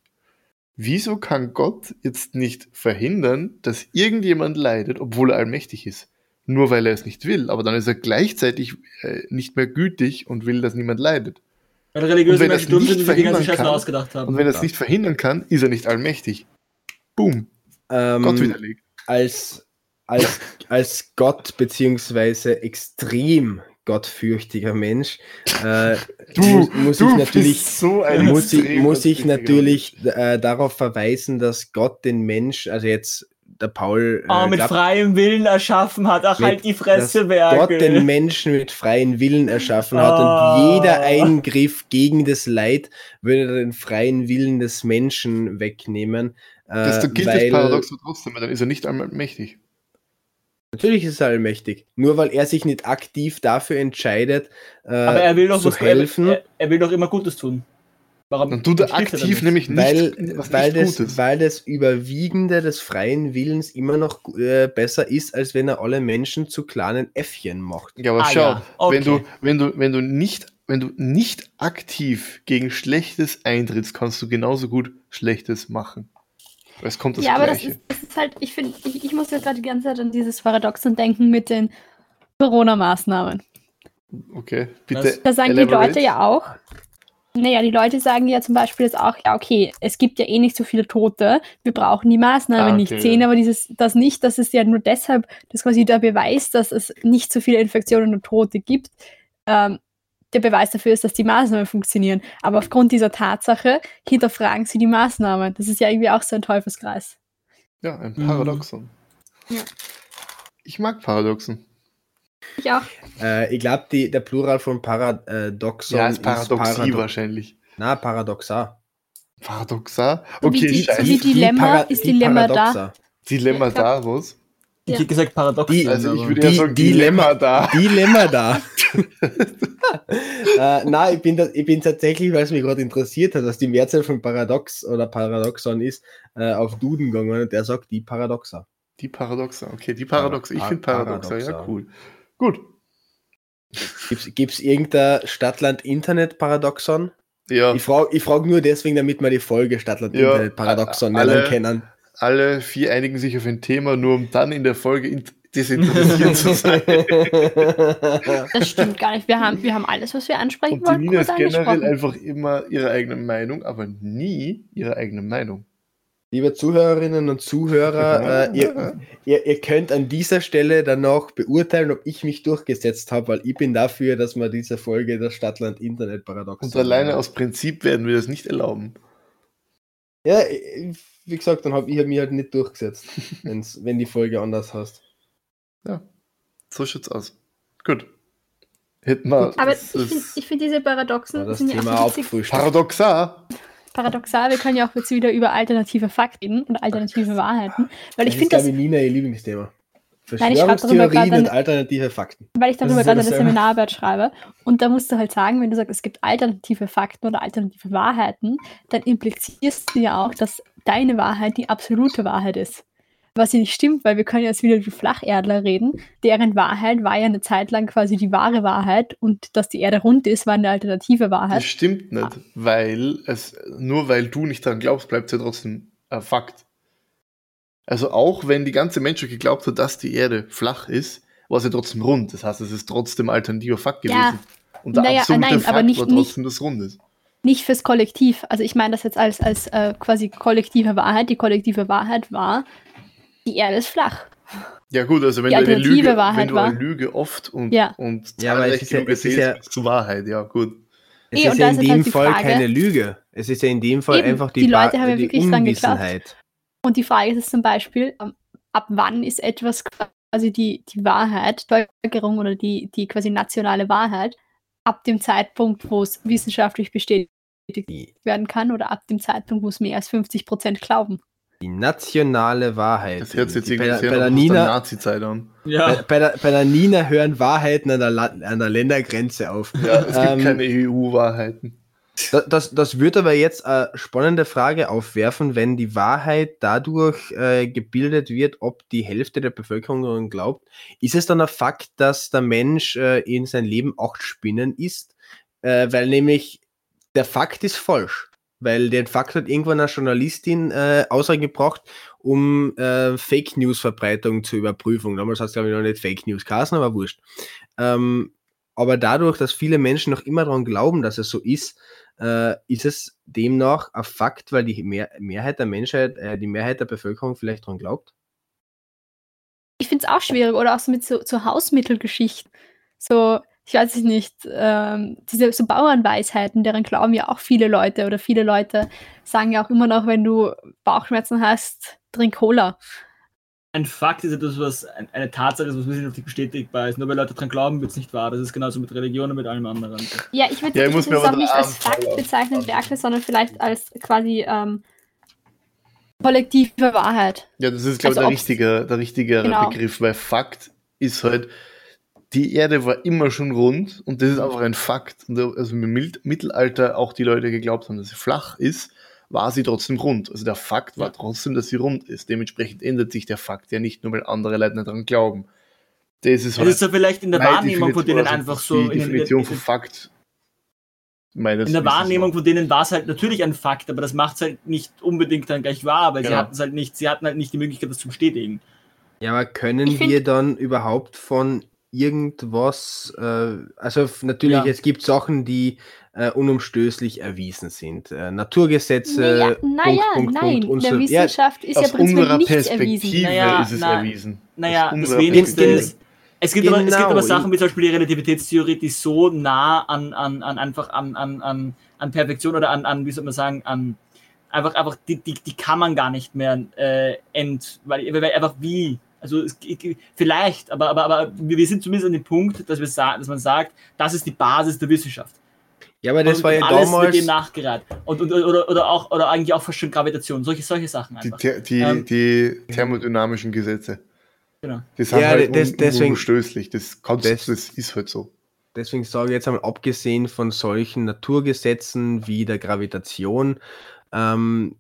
Wieso kann Gott jetzt nicht verhindern, dass irgendjemand leidet, obwohl er allmächtig ist? Nur weil er es nicht will, aber dann ist er gleichzeitig äh, nicht mehr gütig und will, dass niemand leidet. Weil religiöse Und wenn Menschen dumm sind die ganze verhindern Scheiße ausgedacht haben. Und wenn er es Ja. nicht verhindern kann, ist er nicht allmächtig. Boom, Ähm, Gott widerlegt. Als, als, als Gott beziehungsweise extrem gottfürchtiger Mensch äh, muss, muss ich natürlich so muss ich, muss ich natürlich äh, darauf verweisen, dass Gott den Mensch, also jetzt der Paul, äh, Oh, mit glaubt, freiem Willen erschaffen hat. Ach, Mit- halt die Fresse, dass Gott den. Menschen mit freien Willen erschaffen hat Ah. und jeder Eingriff gegen das Leid würde den freien Willen des Menschen wegnehmen. Äh, Das, da gilt das weil- Paradox trotzdem, weil dann ist er nicht allmächtig. Natürlich ist er allmächtig. Nur weil er sich nicht aktiv dafür entscheidet, äh, Aber er will doch zu was helfen, Er, er will doch immer Gutes tun. Warum Dann tut er aktiv nämlich nicht weil, was weil, nicht das, weil das Überwiegende des freien Willens immer noch äh, besser ist, als wenn er alle Menschen zu kleinen Äffchen macht. Ja, aber Ah, schau, ja, okay. wenn du, wenn du, wenn du nicht, wenn du nicht aktiv gegen Schlechtes eintrittst, kannst du genauso gut Schlechtes machen. Es kommt das ja, aber das Gleiche. ist, das ist halt, ich finde, ich, ich muss jetzt gerade die ganze Zeit an dieses Paradoxon denken mit den Corona-Maßnahmen. okay, bitte. Da sagen elaborate. die Leute ja auch, naja, die Leute sagen ja zum Beispiel jetzt auch, ja, okay, es gibt ja eh nicht so viele Tote, wir brauchen die Maßnahmen Ah, nicht okay, sehen, ja. aber dieses, das nicht, dass es ja nur deshalb, das ist quasi der Beweis, dass es nicht so viele Infektionen und Tote gibt, ähm, der Beweis dafür ist, dass die Maßnahmen funktionieren. Aber aufgrund dieser Tatsache hinterfragen sie die Maßnahmen. Das ist ja irgendwie auch so ein Teufelskreis. Ja, ein Mhm. Paradoxon. Ja. Ich mag Paradoxen. Ich auch. Äh, ich glaube, der Plural von Paradoxon ja, ist Paradoxie Parado wahrscheinlich. Na, Paradoxa. Paradoxa? So wie Okay, die- so scheiße. wie die- Dilemma Para- ist Dilemma da. Dilemma da, was? Ich Ja. hätte gesagt Paradox. Die- Also ich würde ja Die- sagen, Dilemma- da. Dilemma da. äh, nein, ich bin, da, ich bin tatsächlich, weil es mich gerade interessiert hat, was die Mehrzahl von Paradox oder Paradoxon ist, äh, auf Duden gegangen und der sagt die Paradoxa. Die Paradoxa, okay, die Paradoxa. Ich finde Paradoxa, ja Paradoxa. cool. Gut. Gibt es irgendein Stadtland-Internet-Paradoxon? Ja, Ich frage ich frag nur deswegen, damit wir die Folge Ja, Stadtland-Internet-Paradoxon alle- nennen können. Alle vier einigen sich auf ein Thema, nur um dann in der Folge in- desinteressiert zu sein. Das stimmt gar nicht. Wir haben, wir haben alles, was wir ansprechen Und die Nina ist generell einfach immer ihre eigene Meinung, aber nie ihre eigene Meinung. Liebe Zuhörerinnen und Zuhörer, äh, ihr, ihr, ihr könnt an dieser Stelle dann noch beurteilen, ob ich mich durchgesetzt habe, weil ich bin dafür, dass wir diese Folge das Stadtland-Internet-Paradoxon Und alleine nennen. aus Prinzip werden wir das nicht erlauben. Ja, ich- wie gesagt, dann habe ich mich halt nicht durchgesetzt, wenn's, wenn die Folge anders heißt. Ja, so schaut's aus. Gut. Hätten wir. Aber ich finde ich find diese Paradoxen das sind ja Thema auch so witzig. paradoxal. paradoxal. Wir können ja auch jetzt wieder über alternative Fakten reden und alternative Wahrheiten, weil ich das finde ist, das, glaube ich, Nina ihr Lieblingsthema. Verschwörungstheorien und ein- alternative Fakten. weil ich Das darüber gerade eine. Seminararbeit schreibe und da musst du halt sagen, wenn du sagst, es gibt alternative Fakten oder alternative Wahrheiten, dann implizierst du ja auch, dass deine Wahrheit die absolute Wahrheit ist. Was ja nicht stimmt, weil wir können jetzt wieder über Flacherdler reden. Deren Wahrheit war ja eine Zeit lang quasi die wahre Wahrheit und dass die Erde rund ist, war eine alternative Das Wahrheit. stimmt nicht, weil es, nur weil du nicht daran glaubst, bleibt es ja trotzdem ein Fakt. Also auch wenn die ganze Menschheit geglaubt hat, dass die Erde flach ist, war sie trotzdem rund. Das heißt, es ist trotzdem alternativer Fakt gewesen. Ja. Und der Naja, absolute nein, Fakt aber nicht- war trotzdem, dass es rund ist. Nicht fürs Kollektiv. Also ich meine das jetzt als, als äh, quasi kollektive Wahrheit. Die kollektive Wahrheit war, die Erde ist flach. Ja gut, also wenn Die du eine Lüge, Wahrheit wenn du war- eine Lüge oft und, Ja. und Ja, zahlreich ist ja- genug ist erzählst, ja- zur Wahrheit, ja gut. Es Nee, ist ja in dem halt Fall Frage- keine Lüge. Es ist ja in dem Fall Eben, einfach die, die Leute haben ja die wirklich dran geglaubt. Und die Frage ist jetzt zum Beispiel, ähm, ab wann ist etwas quasi die, die Wahrheit, die Bevölkerung oder die, die quasi nationale Wahrheit, ab dem Zeitpunkt, wo es wissenschaftlich bestätigt werden kann oder ab dem Zeitpunkt, wo es mehr als 50 Prozent glauben. die nationale Wahrheit. Das hört sich jetzt Die- irgendwie bei, sehr bei, der nach der Nina, Nazi-Zeit an. bei, Ja, bei, der, bei der Nina hören Wahrheiten an der, La an der Ländergrenze auf. Ja, es gibt Ähm, keine EU-Wahrheiten. Das, das, das würde aber jetzt eine spannende Frage aufwerfen, wenn die Wahrheit dadurch äh, gebildet wird, ob die Hälfte der Bevölkerung daran glaubt. Ist es dann ein Fakt, dass der Mensch äh, in sein Leben acht Spinnen isst? Äh, weil nämlich der Fakt ist falsch. Weil den Fakt hat irgendwann eine Journalistin äh, ausgebracht, um äh, Fake News Verbreitung zur Überprüfung. Damals hat es, glaube ich, noch nicht Fake News geheißen, aber wurscht. Ähm, aber dadurch, dass viele Menschen noch immer daran glauben, dass es so ist, äh, ist es demnach ein Fakt, weil die Mehr Mehrheit der Menschheit, äh, die Mehrheit der Bevölkerung vielleicht daran glaubt? Ich finde es auch schwierig oder auch so mit so, so Hausmittelgeschichten. So, ich weiß es nicht, ähm, diese so Bauernweisheiten, deren glauben ja auch viele Leute oder viele Leute sagen ja auch immer noch, wenn du Bauchschmerzen hast, trink Cola. Ein Fakt ist etwas, was ein- eine Tatsache ist, was wissenschaftlich bestätigbar ist. Nur weil Leute dran glauben, wird es nicht wahr. Das ist genauso mit Religion und mit allem anderen. Ja, ich würde Ja, ich das auch nicht als Fakt bezeichnen. Werke, sondern vielleicht als quasi ähm, kollektive Wahrheit. Ja, das ist, glaube ich, Also der richtige, der richtige Genau. Begriff, weil Fakt ist halt, die Erde war immer schon rund und das ist einfach ein Fakt. Und da- also im Mittelalter auch die Leute geglaubt haben, dass sie flach ist, war sie trotzdem rund. Also der Fakt war trotzdem, dass sie rund ist. Dementsprechend ändert sich der Fakt ja nicht nur, weil andere Leute nicht daran glauben. Das ist halt ist so vielleicht in der Wahrnehmung von denen einfach die so. In, in, Definition in, von Fakt. meines in der Wahrnehmung von denen war es halt natürlich ein Fakt, aber das macht es halt nicht unbedingt dann gleich wahr, weil sie Genau. hatten es halt nicht, sie hatten halt nicht die Möglichkeit, das zu bestätigen. Ja, aber können Ich wir dann überhaupt von irgendwas, äh, also natürlich, Ja. es gibt Sachen, die äh, unumstößlich erwiesen sind. Äh, Naturgesetze, naja, Punkt, naja Punkt, nein, Punkt, in und der so. Ja, Wissenschaft ist ja Aus prinzipiell unserer nichts Perspektive erwiesen. Naja, ist es na- erwiesen. Naja, das wenigste ist. Es gibt, aber, es gibt Genau, aber Sachen ich- wie zum Beispiel die Relativitätstheorie, die so nah an, an, an einfach an, an, an, an Perfektion oder an, an, wie soll man sagen, an einfach, einfach, die, die, die kann man gar nicht mehr äh, ent, weil, weil einfach wie, also es, vielleicht, aber, aber, aber wir sind zumindest an dem Punkt, dass, wir dass man sagt, das ist die Basis der Wissenschaft. Ja, aber das und war ja alles dem damals. nachgereiht. Und, und, oder, oder, auch, oder eigentlich auch fast schon Gravitation, solche, solche Sachen Die, einfach. the die, Ähm, die thermodynamischen Gesetze. Genau. Die sind Ja, halt das- un deswegen- unumstößlich. Das, kannst, Das- das ist halt so. Deswegen sage ich jetzt einmal, abgesehen von solchen Naturgesetzen wie der Gravitation, ähm,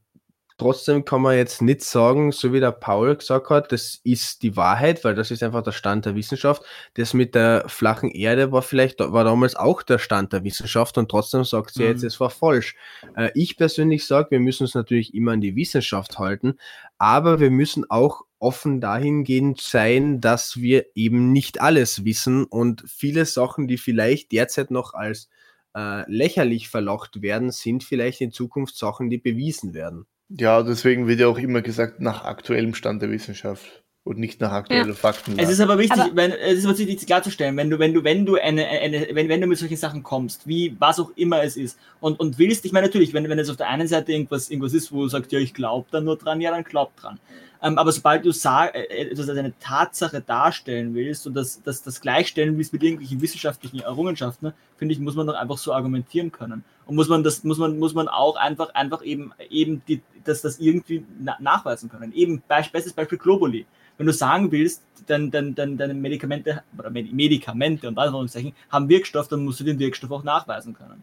trotzdem kann man jetzt nicht sagen, so wie der Paul gesagt hat, das ist die Wahrheit, weil das ist einfach der Stand der Wissenschaft. Das mit der flachen Erde war vielleicht, war damals auch der Stand der Wissenschaft und trotzdem sagt sie Mhm. jetzt, es war falsch. Äh, ich persönlich sage, wir müssen uns natürlich immer an die Wissenschaft halten, aber wir müssen auch offen dahingehend sein, dass wir eben nicht alles wissen und viele Sachen, die vielleicht derzeit noch als äh, lächerlich verlacht werden, sind vielleicht in Zukunft Sachen, die bewiesen werden. Ja, deswegen wird ja auch immer gesagt, nach aktuellem Stand der Wissenschaft und nicht nach aktuellen Fakten. Es ist aber wichtig, Aber- wenn, es ist aber wichtig klarzustellen, wenn du, wenn du, wenn du eine, eine wenn, wenn du mit solchen Sachen kommst, wie was auch immer es ist, und, und willst, ich meine natürlich, wenn, wenn es auf der einen Seite irgendwas, irgendwas ist, wo du sagst, ja, ich glaube da nur dran, ja, dann glaub dran. Ähm, aber sobald du sag, äh, also eine Tatsache darstellen willst und das, das, das gleichstellen willst mit irgendwelchen wissenschaftlichen Errungenschaften, ne, finde ich, muss man doch einfach so argumentieren können. Und muss man das, muss man, muss man auch einfach, einfach eben, eben die, dass das irgendwie na nachweisen können. Eben, bestes Beispiel Globally. Wenn du sagen willst, dann, dann, dann deine Medikamente oder Medikamente und Anführungszeichen haben Wirkstoff, dann musst du den Wirkstoff auch nachweisen können.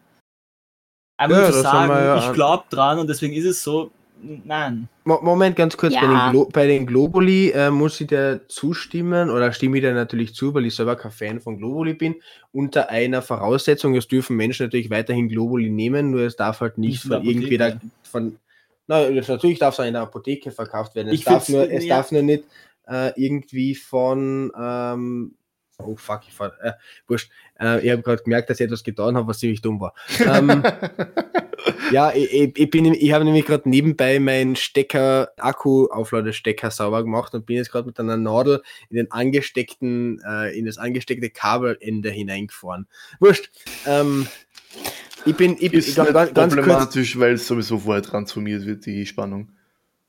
Einfach ja, zu sagen, ja ich glaube dran und deswegen ist es so, nein. Moment, ganz kurz, ja. bei, den Glo bei den Globuli äh, muss ich dir zustimmen oder stimme ich dir natürlich zu, weil ich selber kein Fan von Globuli bin, unter einer Voraussetzung, es dürfen Menschen natürlich weiterhin Globuli nehmen, nur es darf halt nicht von irgendwer von, na, natürlich darf es in der Apotheke verkauft werden, es, ich darf nur, es ja. darf nur nicht äh, irgendwie von ähm, Oh fuck, ich fahr, äh, wurscht. Äh, ich habe gerade gemerkt, dass ich etwas getan habe, was ziemlich dumm war. Ähm, ja, ich, ich, bin, ich habe nämlich gerade nebenbei meinen Stecker, Akku-Aufladestecker sauber gemacht und bin jetzt gerade mit einer Nadel in den angesteckten, äh, in das angesteckte Kabelende hineingefahren. Wurscht. Ähm, ich bin, ich bin ist ganz, ganz problematisch, weil es sowieso vorher transformiert wird, die Spannung.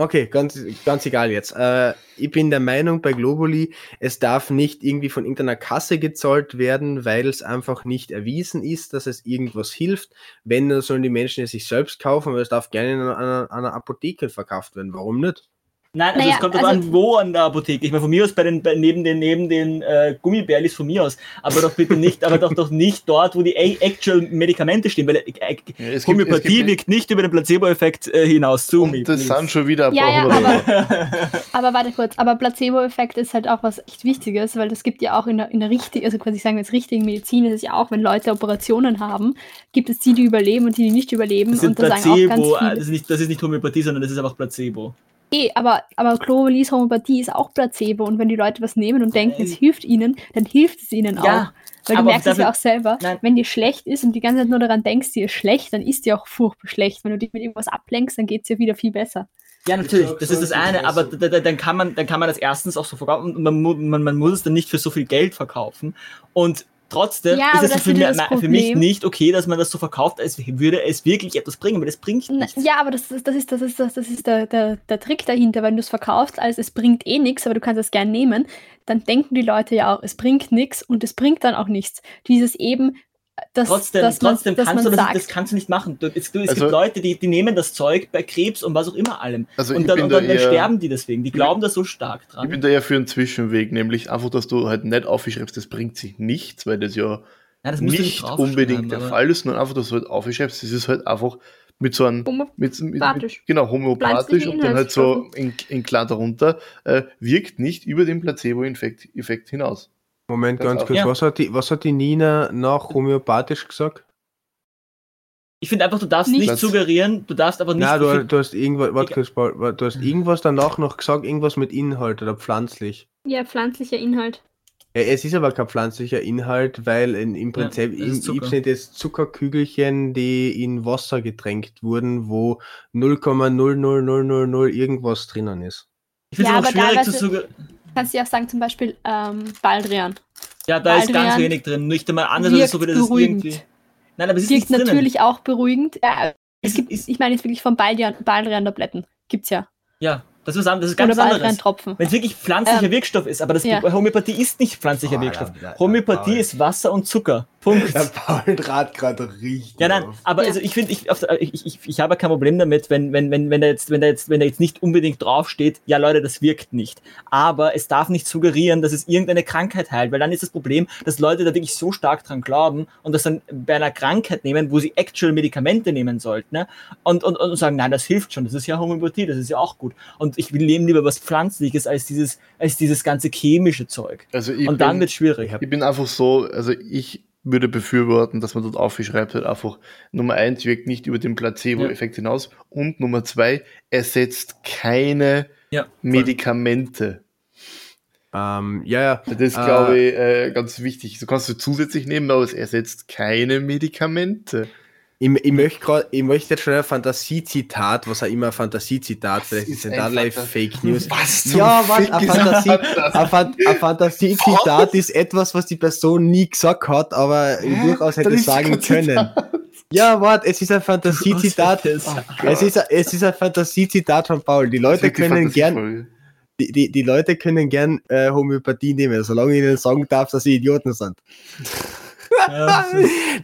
Okay, ganz, ganz egal jetzt. Äh, ich bin der Meinung bei Globally, es darf nicht irgendwie von irgendeiner Kasse gezahlt werden, weil es einfach nicht erwiesen ist, dass es irgendwas hilft. Wenn, dann sollen die Menschen es sich selbst kaufen, aber es darf gerne in einer, einer Apotheke verkauft werden. Warum nicht? Nein, also naja, es kommt also an, wo an der Apotheke. Ich meine, von mir aus bei den, bei, neben den, neben den äh, Gummibärlis von mir aus. Aber doch bitte nicht, aber doch, doch nicht dort, wo die actual Medikamente stehen, weil äh, ja, Homöopathie wirkt nicht über den Placebo-Effekt äh, hinaus zu. Und das sind schon wieder ein ja, ja, aber, aber warte kurz, aber Placebo-Effekt ist halt auch was echt Wichtiges, weil das gibt ja auch in der, in der richtigen, also quasi sagen wir jetzt richtigen Medizin, ist es ja auch, wenn Leute Operationen haben, gibt es die, die überleben und die, die nicht überleben. Das und da Placebo, sagen auch ganz viele, das, ist nicht, das ist nicht Homöopathie, sondern das ist einfach Placebo. Eh, aber, aber Chlorelis Homöopathie ist auch Placebo und wenn die Leute was nehmen und denken, es hilft ihnen, dann hilft es ihnen ja, auch. Weil du merkst es ja auch selber, nein. wenn dir schlecht ist und die ganze Zeit nur daran denkst, dir ist schlecht, dann ist dir auch furchtbar schlecht. Wenn du dich mit irgendwas ablenkst, dann geht es dir wieder viel besser. Ja, natürlich, das ist das eine, aber dann kann man, dann kann man das erstens auch so verkaufen und man, man, man muss es dann nicht für so viel Geld verkaufen. Und Trotzdem ja, ist es für, mir, für, mich nicht okay, dass man das so verkauft, als würde es wirklich etwas bringen, weil das bringt nichts. Ja, aber das, das ist, das ist, das ist der, der, der Trick dahinter. Wenn du es verkaufst, als es bringt eh nichts, aber du kannst es gern nehmen, dann denken die Leute ja auch, es bringt nichts und es bringt dann auch nichts. Dieses eben, das, trotzdem, dass man, trotzdem kannst du das, sagt. das kannst du nicht machen. Du, es, du, es also, gibt Leute, die, die nehmen das Zeug bei Krebs und was auch immer allem. Also und dann, und dann, da dann sterben die deswegen. Die glauben da so stark dran. Ich bin da ja für einen Zwischenweg, nämlich einfach, dass du halt nicht aufschreibst, das bringt sich nichts, weil das ja, ja das nicht, unbedingt der Fall ist, sondern einfach, dass du halt aufschreibst. Das ist halt einfach mit so einem mit, mit, mit, genau homöopathisch und dann halt so in, in klar darunter äh, wirkt nicht über den Placebo-Effekt hinaus. Moment, ganz kurz. Ja. Was, hat die, was hat die Nina nach homöopathisch gesagt? Ich finde einfach, du darfst nicht, nicht suggerieren, du darfst aber nicht. Nein, du, du, hast irgendwas, warte kurz, du hast irgendwas danach noch gesagt, irgendwas mit Inhalt oder pflanzlich. Ja, pflanzlicher Inhalt. Ja, es ist aber kein pflanzlicher Inhalt, weil in, im Prinzip ja, im sind es Zuckerkügelchen, die in Wasser getränkt wurden, wo 0,00000 irgendwas drinnen ist. Ich finde ja, es auch schwierig zu suggerieren kannst du ja auch sagen, zum Beispiel ähm, Baldrian. Ja, da Baldrian ist ganz wenig drin. Nicht einmal anders als so, wie das beruhigend. irgendwie. Nein, aber es ist wirkt natürlich drinnen. auch beruhigend. Ja, es, gibt, ist, ich meine jetzt wirklich von Baldrian, Baldrian-Tabletten. Gibt's ja. Ja, das ist, das ist ganz Oder anderes. Wenn es wirklich pflanzlicher ähm, Wirkstoff ist, aber das ja. Homöopathie ist nicht pflanzlicher oh, Wirkstoff. Ja, Homöopathie ist Wasser und Zucker. Punkt. Der Paul draht gerade richtig. Ja, nein, aber also ich finde, ich, ich, ich, ich habe kein Problem damit, wenn, wenn, wenn, wenn da jetzt, wenn da jetzt, wenn da jetzt nicht unbedingt draufsteht, ja Leute, das wirkt nicht. Aber es darf nicht suggerieren, dass es irgendeine Krankheit heilt, weil dann ist das Problem, dass Leute da wirklich so stark dran glauben und das dann bei einer Krankheit nehmen, wo sie actual Medikamente nehmen sollten, ne? und, und, und sagen, nein, das hilft schon, das ist ja Homöopathie, das ist ja auch gut. Und ich will nehmen lieber was Pflanzliches als dieses, als dieses ganze chemische Zeug. Also und dann wird es schwierig. Ich bin einfach so, also ich würde befürworten, dass man dort aufschreibt, halt einfach Nummer eins wirkt nicht über den Placebo-Effekt ja. hinaus und Nummer zwei ersetzt keine ja, Medikamente. Ähm, ja, ja. Das ist, glaube äh, ich, äh, ganz wichtig. So kannst du zusätzlich nehmen, aber es ersetzt keine Medikamente. Ich, ich möchte grad, ich möchte jetzt schon ein Fantasiezitat, was auch immer ein Fantasiezitat, vielleicht ist da live Fake News. Was zum ja, was, ein, Fantasie, ein, Fan, ein Fantasiezitat ist etwas, was die Person nie gesagt hat, aber Hä? durchaus hätte sagen können. Ja, warte, es ist ein Fantasiezitat. Es, ist, es ist ein Fantasiezitat von Paul. Die Leute können gern. die, die, die Leute können gern äh, Homöopathie nehmen, solange ich ihnen sagen darf, dass sie Idioten sind. Ja,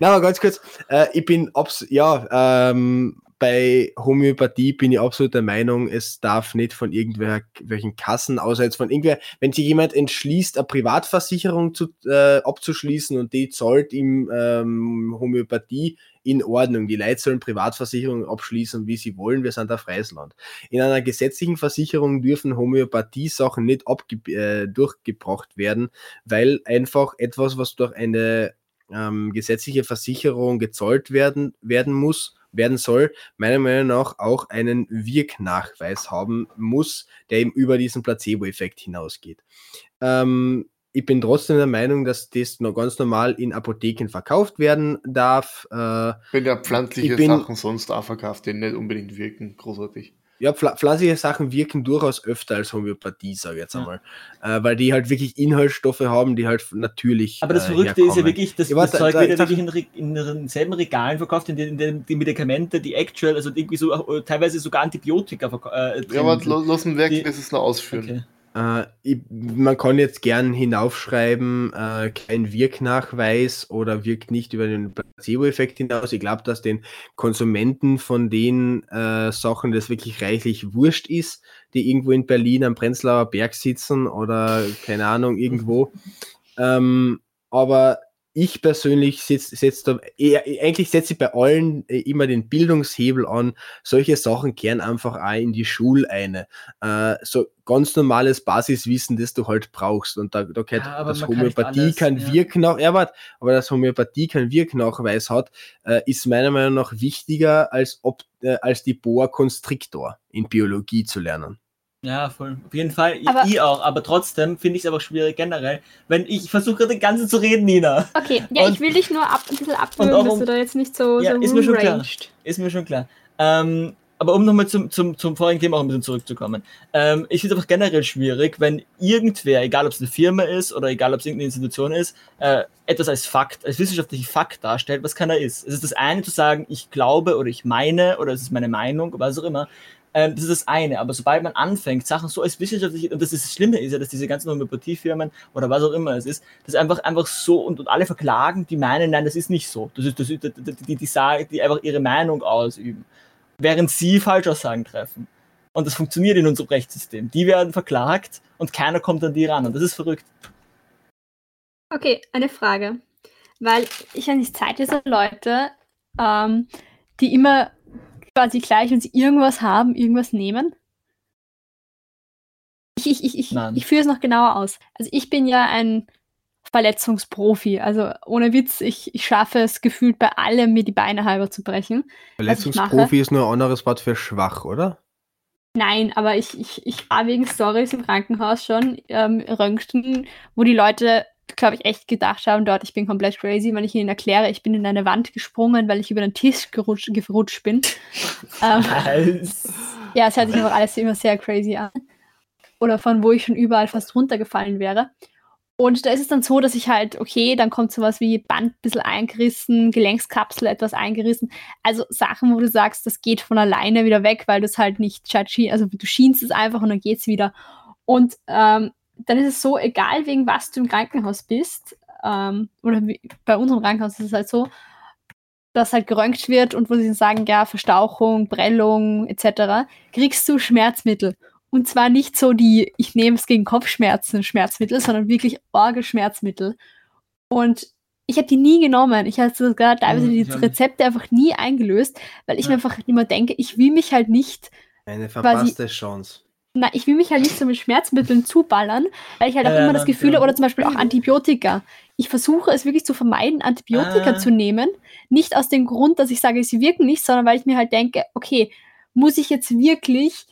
Na, aber ganz kurz, äh, ich bin abs ja, ähm, bei Homöopathie bin ich absolut der Meinung, es darf nicht von irgendwelchen Kassen, außer jetzt von irgendwer, wenn sich jemand entschließt, eine Privatversicherung zu, äh, abzuschließen und die zahlt ihm ähm, Homöopathie in Ordnung. Die Leute sollen Privatversicherungen abschließen, wie sie wollen. Wir sind ein freies Land. In einer gesetzlichen Versicherung dürfen Homöopathie-Sachen nicht äh, durchgebracht werden, weil einfach etwas, was durch eine ähm, gesetzliche Versicherung gezahlt werden, werden muss, werden soll, meiner Meinung nach auch einen Wirknachweis haben muss, der eben über diesen Placebo-Effekt hinausgeht. Ähm, ich bin trotzdem der Meinung, dass das noch ganz normal in Apotheken verkauft werden darf. Äh, Wenn ja pflanzliche bin- Sachen sonst auch verkauft, die nicht unbedingt wirken, großartig. Ja, pfla- pflanzliche Sachen wirken durchaus öfter als Homöopathie, sage ich jetzt Ja. einmal. Äh, weil die halt wirklich Inhaltsstoffe haben, die halt natürlich. Aber das äh, Verrückte ist ja wirklich, dass Ja, das Zeug da- wird ja wirklich in, in denselben Regalen verkauft, in denen die Medikamente, die actual, also irgendwie so äh, teilweise sogar Antibiotika verkauft. Äh, Ja, aber sind. lo- lass ihn weg, Die- das ist noch ausführen. okay. Äh, ich, man kann jetzt gern hinaufschreiben, äh, kein Wirknachweis oder wirkt nicht über den Placebo-Effekt hinaus. Ich glaube, dass den Konsumenten von den äh, Sachen das wirklich reichlich wurscht ist, die irgendwo in Berlin am Prenzlauer Berg sitzen oder keine Ahnung, irgendwo. Ähm, aber ich persönlich setze setz da, eigentlich setze ich bei allen äh, immer den Bildungshebel an. Solche Sachen kehren einfach auch in die Schule eine. Äh, so ganz normales Basiswissen, das du halt brauchst. Und da, da gehört, Ja, dass kann Homöopathie alles, kein ja. Wirknach, ja, warte, aber dass Homöopathie keinen Wirknachweis hat, äh, ist meiner Meinung nach wichtiger, als ob äh, als die Boa Constrictor in Biologie zu lernen. Ja, voll. Auf jeden Fall. Ich, Aber- ich auch. Aber trotzdem finde ich es aber schwierig generell. Wenn ich, ich versuche gerade den ganzen zu reden, Nina. Okay, ja, Und- ich will dich nur ab, ein bisschen abwürgen, auch dass um- du da jetzt nicht so, Ja, so ist mir schon klar. Ist mir schon klar. Ähm, aber um nochmal zum, zum, zum vorigen Thema auch ein bisschen zurückzukommen. Ähm, ich finde es einfach generell schwierig, wenn irgendwer, egal ob es eine Firma ist oder egal ob es irgendeine Institution ist, äh, etwas als Fakt, als wissenschaftlichen Fakt darstellt, was keiner ist. Es ist das eine zu sagen, ich glaube oder ich meine oder es ist meine Meinung, was auch immer. Ähm, das ist das eine. Aber sobald man anfängt, Sachen so als wissenschaftlich, und das ist das Schlimme ist ja, dass diese ganzen Homöopathiefirmen oder was auch immer es ist, das einfach einfach so und, und alle verklagen, die meinen, nein, das ist nicht so. Das ist, das ist, die, die, sagen, die einfach ihre Meinung ausüben während sie Falschaussagen treffen. Und das funktioniert in unserem Rechtssystem. Die werden verklagt und keiner kommt an die ran. Und das ist verrückt. Okay, eine Frage. Weil ich an die Zeit dieser Leute, ähm, die immer quasi gleich, wenn sie irgendwas haben, irgendwas nehmen. Ich, ich, ich, ich, Nein. ich führe es noch genauer aus. Also ich bin ja ein Verletzungsprofi. Also ohne Witz, ich, ich schaffe es gefühlt bei allem, mir die Beine halber zu brechen. Verletzungsprofi ist nur ein anderes Wort für schwach, oder? Nein, aber ich, ich, ich war wegen Stories im Krankenhaus schon ähm, Röntgen, wo die Leute, glaube ich, echt gedacht haben, dort, ich bin komplett crazy, wenn ich ihnen erkläre, ich bin in eine Wand gesprungen, weil ich über den Tisch gerutscht, gerutscht bin. ähm, ja, es hört sich einfach alles immer sehr crazy an. Oder von wo ich schon überall fast runtergefallen wäre. Und da ist es dann so, dass ich halt, okay, dann kommt sowas wie Band ein bisschen eingerissen, Gelenkskapsel etwas eingerissen. Also Sachen, wo du sagst, das geht von alleine wieder weg, weil du es halt nicht also du schienst es einfach und dann geht's wieder. Und ähm, dann ist es so, egal wegen was du im Krankenhaus bist, ähm, oder wie, bei unserem Krankenhaus ist es halt so, dass halt geröntgt wird und wo sie sagen, ja, Verstauchung, Prellung etc., kriegst du Schmerzmittel. Und zwar nicht so die, ich nehme es gegen Kopfschmerzen Schmerzmittel, sondern wirklich Orgelschmerzmittel. Und ich habe die nie genommen. Ich habe sogar teilweise Mhm, die. Rezepte einfach nie eingelöst, weil ich Ja. mir einfach immer denke, ich will mich halt nicht, Eine verpasste Chance. Na, ich will mich halt nicht so mit Schmerzmitteln zuballern, weil ich halt auch Ja, immer das Gefühl ja. habe, oder zum Beispiel auch Antibiotika. Ich versuche es wirklich zu vermeiden, Antibiotika Ah. zu nehmen. Nicht aus dem Grund, dass ich sage, sie wirken nicht, sondern weil ich mir halt denke, okay, muss ich jetzt wirklich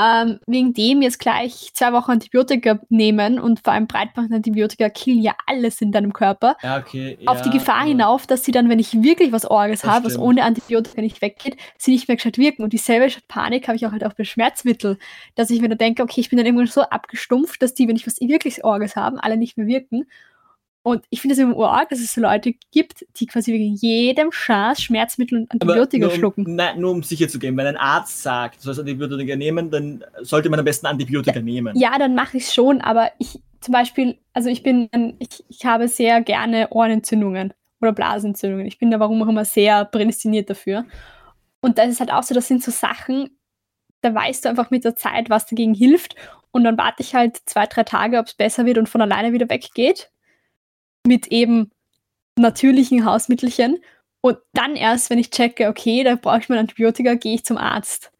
ähm, wegen dem jetzt gleich zwei Wochen Antibiotika nehmen und vor allem Breitbandantibiotika killen ja alles in deinem Körper Ja, okay. auf die ja, Gefahr aber- hinauf, dass sie dann, wenn ich wirklich was Orges habe, was ohne Antibiotika nicht weggeht, sie nicht mehr gescheit wirken. Und dieselbe Panik habe ich auch halt auch bei Schmerzmitteln, dass ich mir dann denke, okay, ich bin dann irgendwann so abgestumpft, dass die, wenn ich was wirklich Orges haben, alle nicht mehr wirken. Und ich finde es immer arg, dass es so Leute gibt, die quasi wegen jedem Scheiß Schmerzmittel und Antibiotika nur schlucken. Nein, nur um sicher zu gehen, wenn ein Arzt sagt, du sollst Antibiotika nehmen, dann sollte man am besten Antibiotika nehmen. Ja, dann mache ich es schon, aber ich zum Beispiel, also ich bin, ich, ich habe sehr gerne Ohrenentzündungen oder Blasenentzündungen. Ich bin da warum auch immer sehr prädestiniert dafür. Und das ist halt auch so, das sind so Sachen, da weißt du einfach mit der Zeit, was dagegen hilft. Und dann warte ich halt zwei, drei Tage, ob es besser wird und von alleine wieder weggeht. Mit eben natürlichen Hausmittelchen. Und dann erst, wenn ich checke, okay, da brauche ich mein Antibiotika, gehe ich zum Arzt.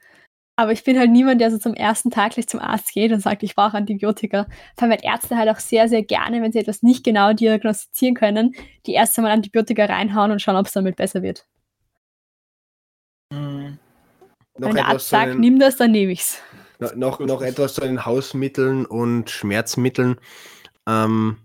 Aber ich bin halt niemand, der so zum ersten Tag gleich zum Arzt geht und sagt, ich brauche Antibiotika. Vor allem weil Ärzte halt auch sehr, sehr gerne, wenn sie etwas nicht genau diagnostizieren können, die erst einmal Antibiotika reinhauen und schauen, ob es damit besser wird. Mhm. Noch wenn der etwas, Arzt zu sagt, den, nimm das, dann nehme ich's. noch, noch, noch etwas zu den Hausmitteln und Schmerzmitteln. Ähm,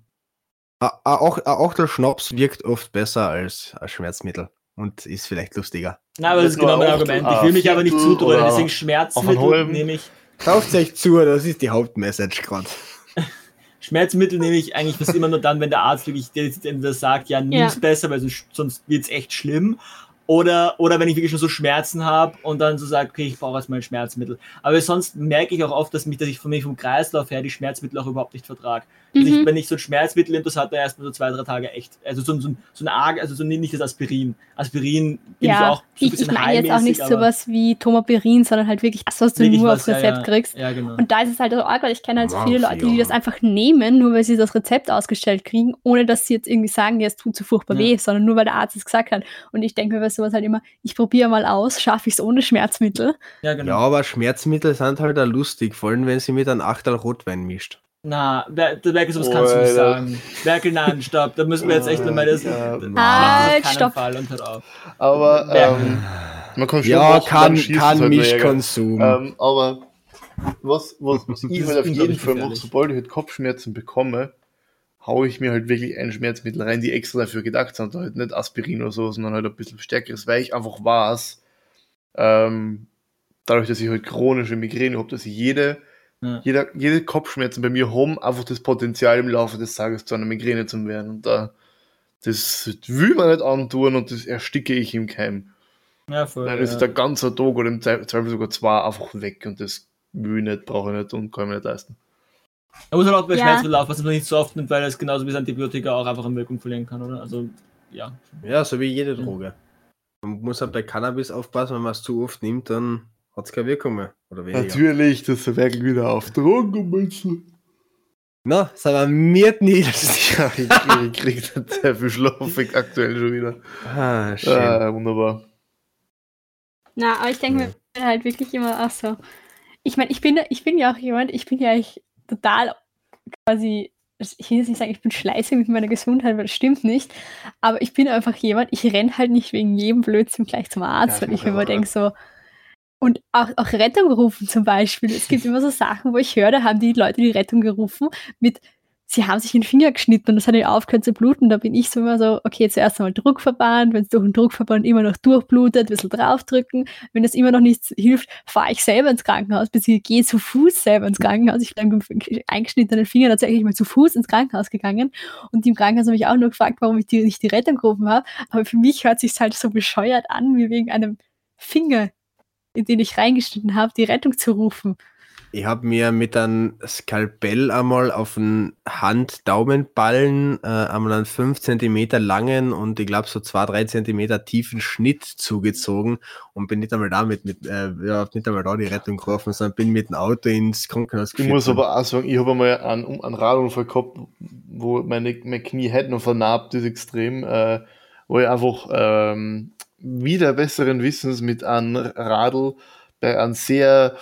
auch, a- auch der Schnaps wirkt oft besser als, als Schmerzmittel und ist vielleicht lustiger. Na, aber das ist Nur genau mein Argument. ein Ich will mich aber nicht zudröhnen, deswegen Schmerzmittel nehme ich. Kauft euch zu, das ist die Hauptmessage gerade. Schmerzmittel nehme ich eigentlich fast immer nur dann, wenn der Arzt wirklich der, der sagt, ja, nimm's Ja. besser, weil sonst, sonst wird's echt schlimm. Oder, oder wenn ich wirklich schon so Schmerzen habe und dann so sage, okay, ich brauche jetzt mal ein Schmerzmittel. Aber sonst merke ich auch oft, dass mich, dass ich von mir vom Kreislauf her die Schmerzmittel auch überhaupt nicht vertrage. Also ich, Mhm. wenn ich so ein Schmerzmittel nehme, das hat er erstmal so zwei, drei Tage echt. Also so, ein- so, ein- so ein arg, also so nicht das Aspirin. Aspirin bin ich Ja, auch so ich, ich meine jetzt auch nicht sowas wie Tomaperin, sondern halt wirklich das, was du nur was, aufs ja, Rezept ja, kriegst. Ja, genau. Und da ist es halt so arg, weil ich kenne halt so viele Leute, die das einfach nehmen, nur weil sie das Rezept ausgestellt kriegen, ohne dass sie jetzt irgendwie sagen, ja, es tut so furchtbar Ja. weh, sondern nur weil der Arzt es gesagt hat. Und ich denke mir sowas halt immer, ich probiere mal aus, schaffe ich es ohne Schmerzmittel. ja, genau. Ja, aber Schmerzmittel sind halt auch lustig, vor allem wenn sie mit einem Achtel Rotwein mischt. Na, Berkel, sowas kannst du nicht sagen. Berkel, nein, stopp. Da müssen wir jetzt echt nochmal das. Ja. keinen stopp. Fall und hört auf. Aber Ja. ähm, man kann schon Ja, kann, kann halt. Mischkonsum. Ähm, aber was, was, was ich halt auf jeden Fall mache, sobald ich halt Kopfschmerzen bekomme, haue ich mir halt wirklich ein Schmerzmittel rein, die extra dafür gedacht sind. Halt nicht Aspirin oder so, sondern halt ein bisschen stärkeres, weil ich einfach weiß, ähm, dadurch, dass ich halt chronische Migräne habe, dass ich jede, Ja. jeder, jede Kopfschmerzen bei mir haben einfach das Potenzial im Laufe des Tages zu einer Migräne zu werden. Und da, das will man nicht antun und das ersticke ich im Keim. Ja, voll. Dann ja. ist der ganze Tag oder im Zweifel sogar zwei einfach weg und das will ich nicht, brauche ich nicht und kann ich mir nicht leisten. Man muss halt auch bei Ja. Schmerzmittel aufpassen, dass man nicht so oft nimmt, weil das genauso wie das Antibiotika auch einfach an Wirkung verlieren kann, oder? Also, ja. Ja, so wie jede. Droge. Man muss halt bei Cannabis aufpassen, wenn man es zu oft nimmt, dann hat es keine Wirkung mehr. Oder weniger. Natürlich, das ist wirklich wieder auf Drogen, du? Na, haben wir nicht. Ja, ich, krieg- ich krieg nicht sehr viel Schlaf ich aktuell schon wieder. Ah, schön. Ah, wunderbar. Na, aber ich denke mir halt wirklich immer auch so. Ich meine, ich bin, ich bin ja auch jemand, ich bin ja eigentlich total quasi, ich will jetzt nicht sagen, ich bin schleißig mit meiner Gesundheit, weil das stimmt nicht. Aber ich bin einfach jemand, ich renne halt nicht wegen jedem Blödsinn gleich zum Arzt, Ja, weil ich mir immer denke so. Und auch, auch Rettung rufen zum Beispiel. Es gibt immer so Sachen, wo ich höre, da haben die Leute die Rettung gerufen mit, sie haben sich den Finger geschnitten und das hat ihnen aufgehört zu bluten. Da bin ich so immer so, okay, zuerst einmal Druckverband, wenn es durch den Druckverband immer noch durchblutet, ein bisschen draufdrücken. Wenn das immer noch nichts hilft, fahre ich selber ins Krankenhaus, beziehungsweise gehe zu Fuß selber ins Krankenhaus. Ich bin mit dem eingeschnittenen Finger tatsächlich mal zu Fuß ins Krankenhaus gegangen und die im Krankenhaus haben mich auch nur gefragt, warum ich die, nicht die Rettung gerufen habe. Aber für mich hört sich halt so bescheuert an, wie wegen einem Finger, in den ich reingeschnitten habe, die Rettung zu rufen. Ich habe mir mit einem Skalpell einmal auf einen Hand-Daumenballen äh, einmal einen 5 cm langen und ich glaube so 2-3 cm tiefen Schnitt zugezogen und bin nicht einmal damit mit, äh, ja, nicht einmal da die Rettung gerufen, sondern bin mit dem Auto ins Krankenhaus Ich geführt muss aber auch sagen, ich habe einmal einen, einen Radunfall gehabt, wo meine, mein Knie halt noch vernarbt ist extrem, äh, wo ich einfach ähm, wieder besseren Wissens mit einem Radl bei einem sehr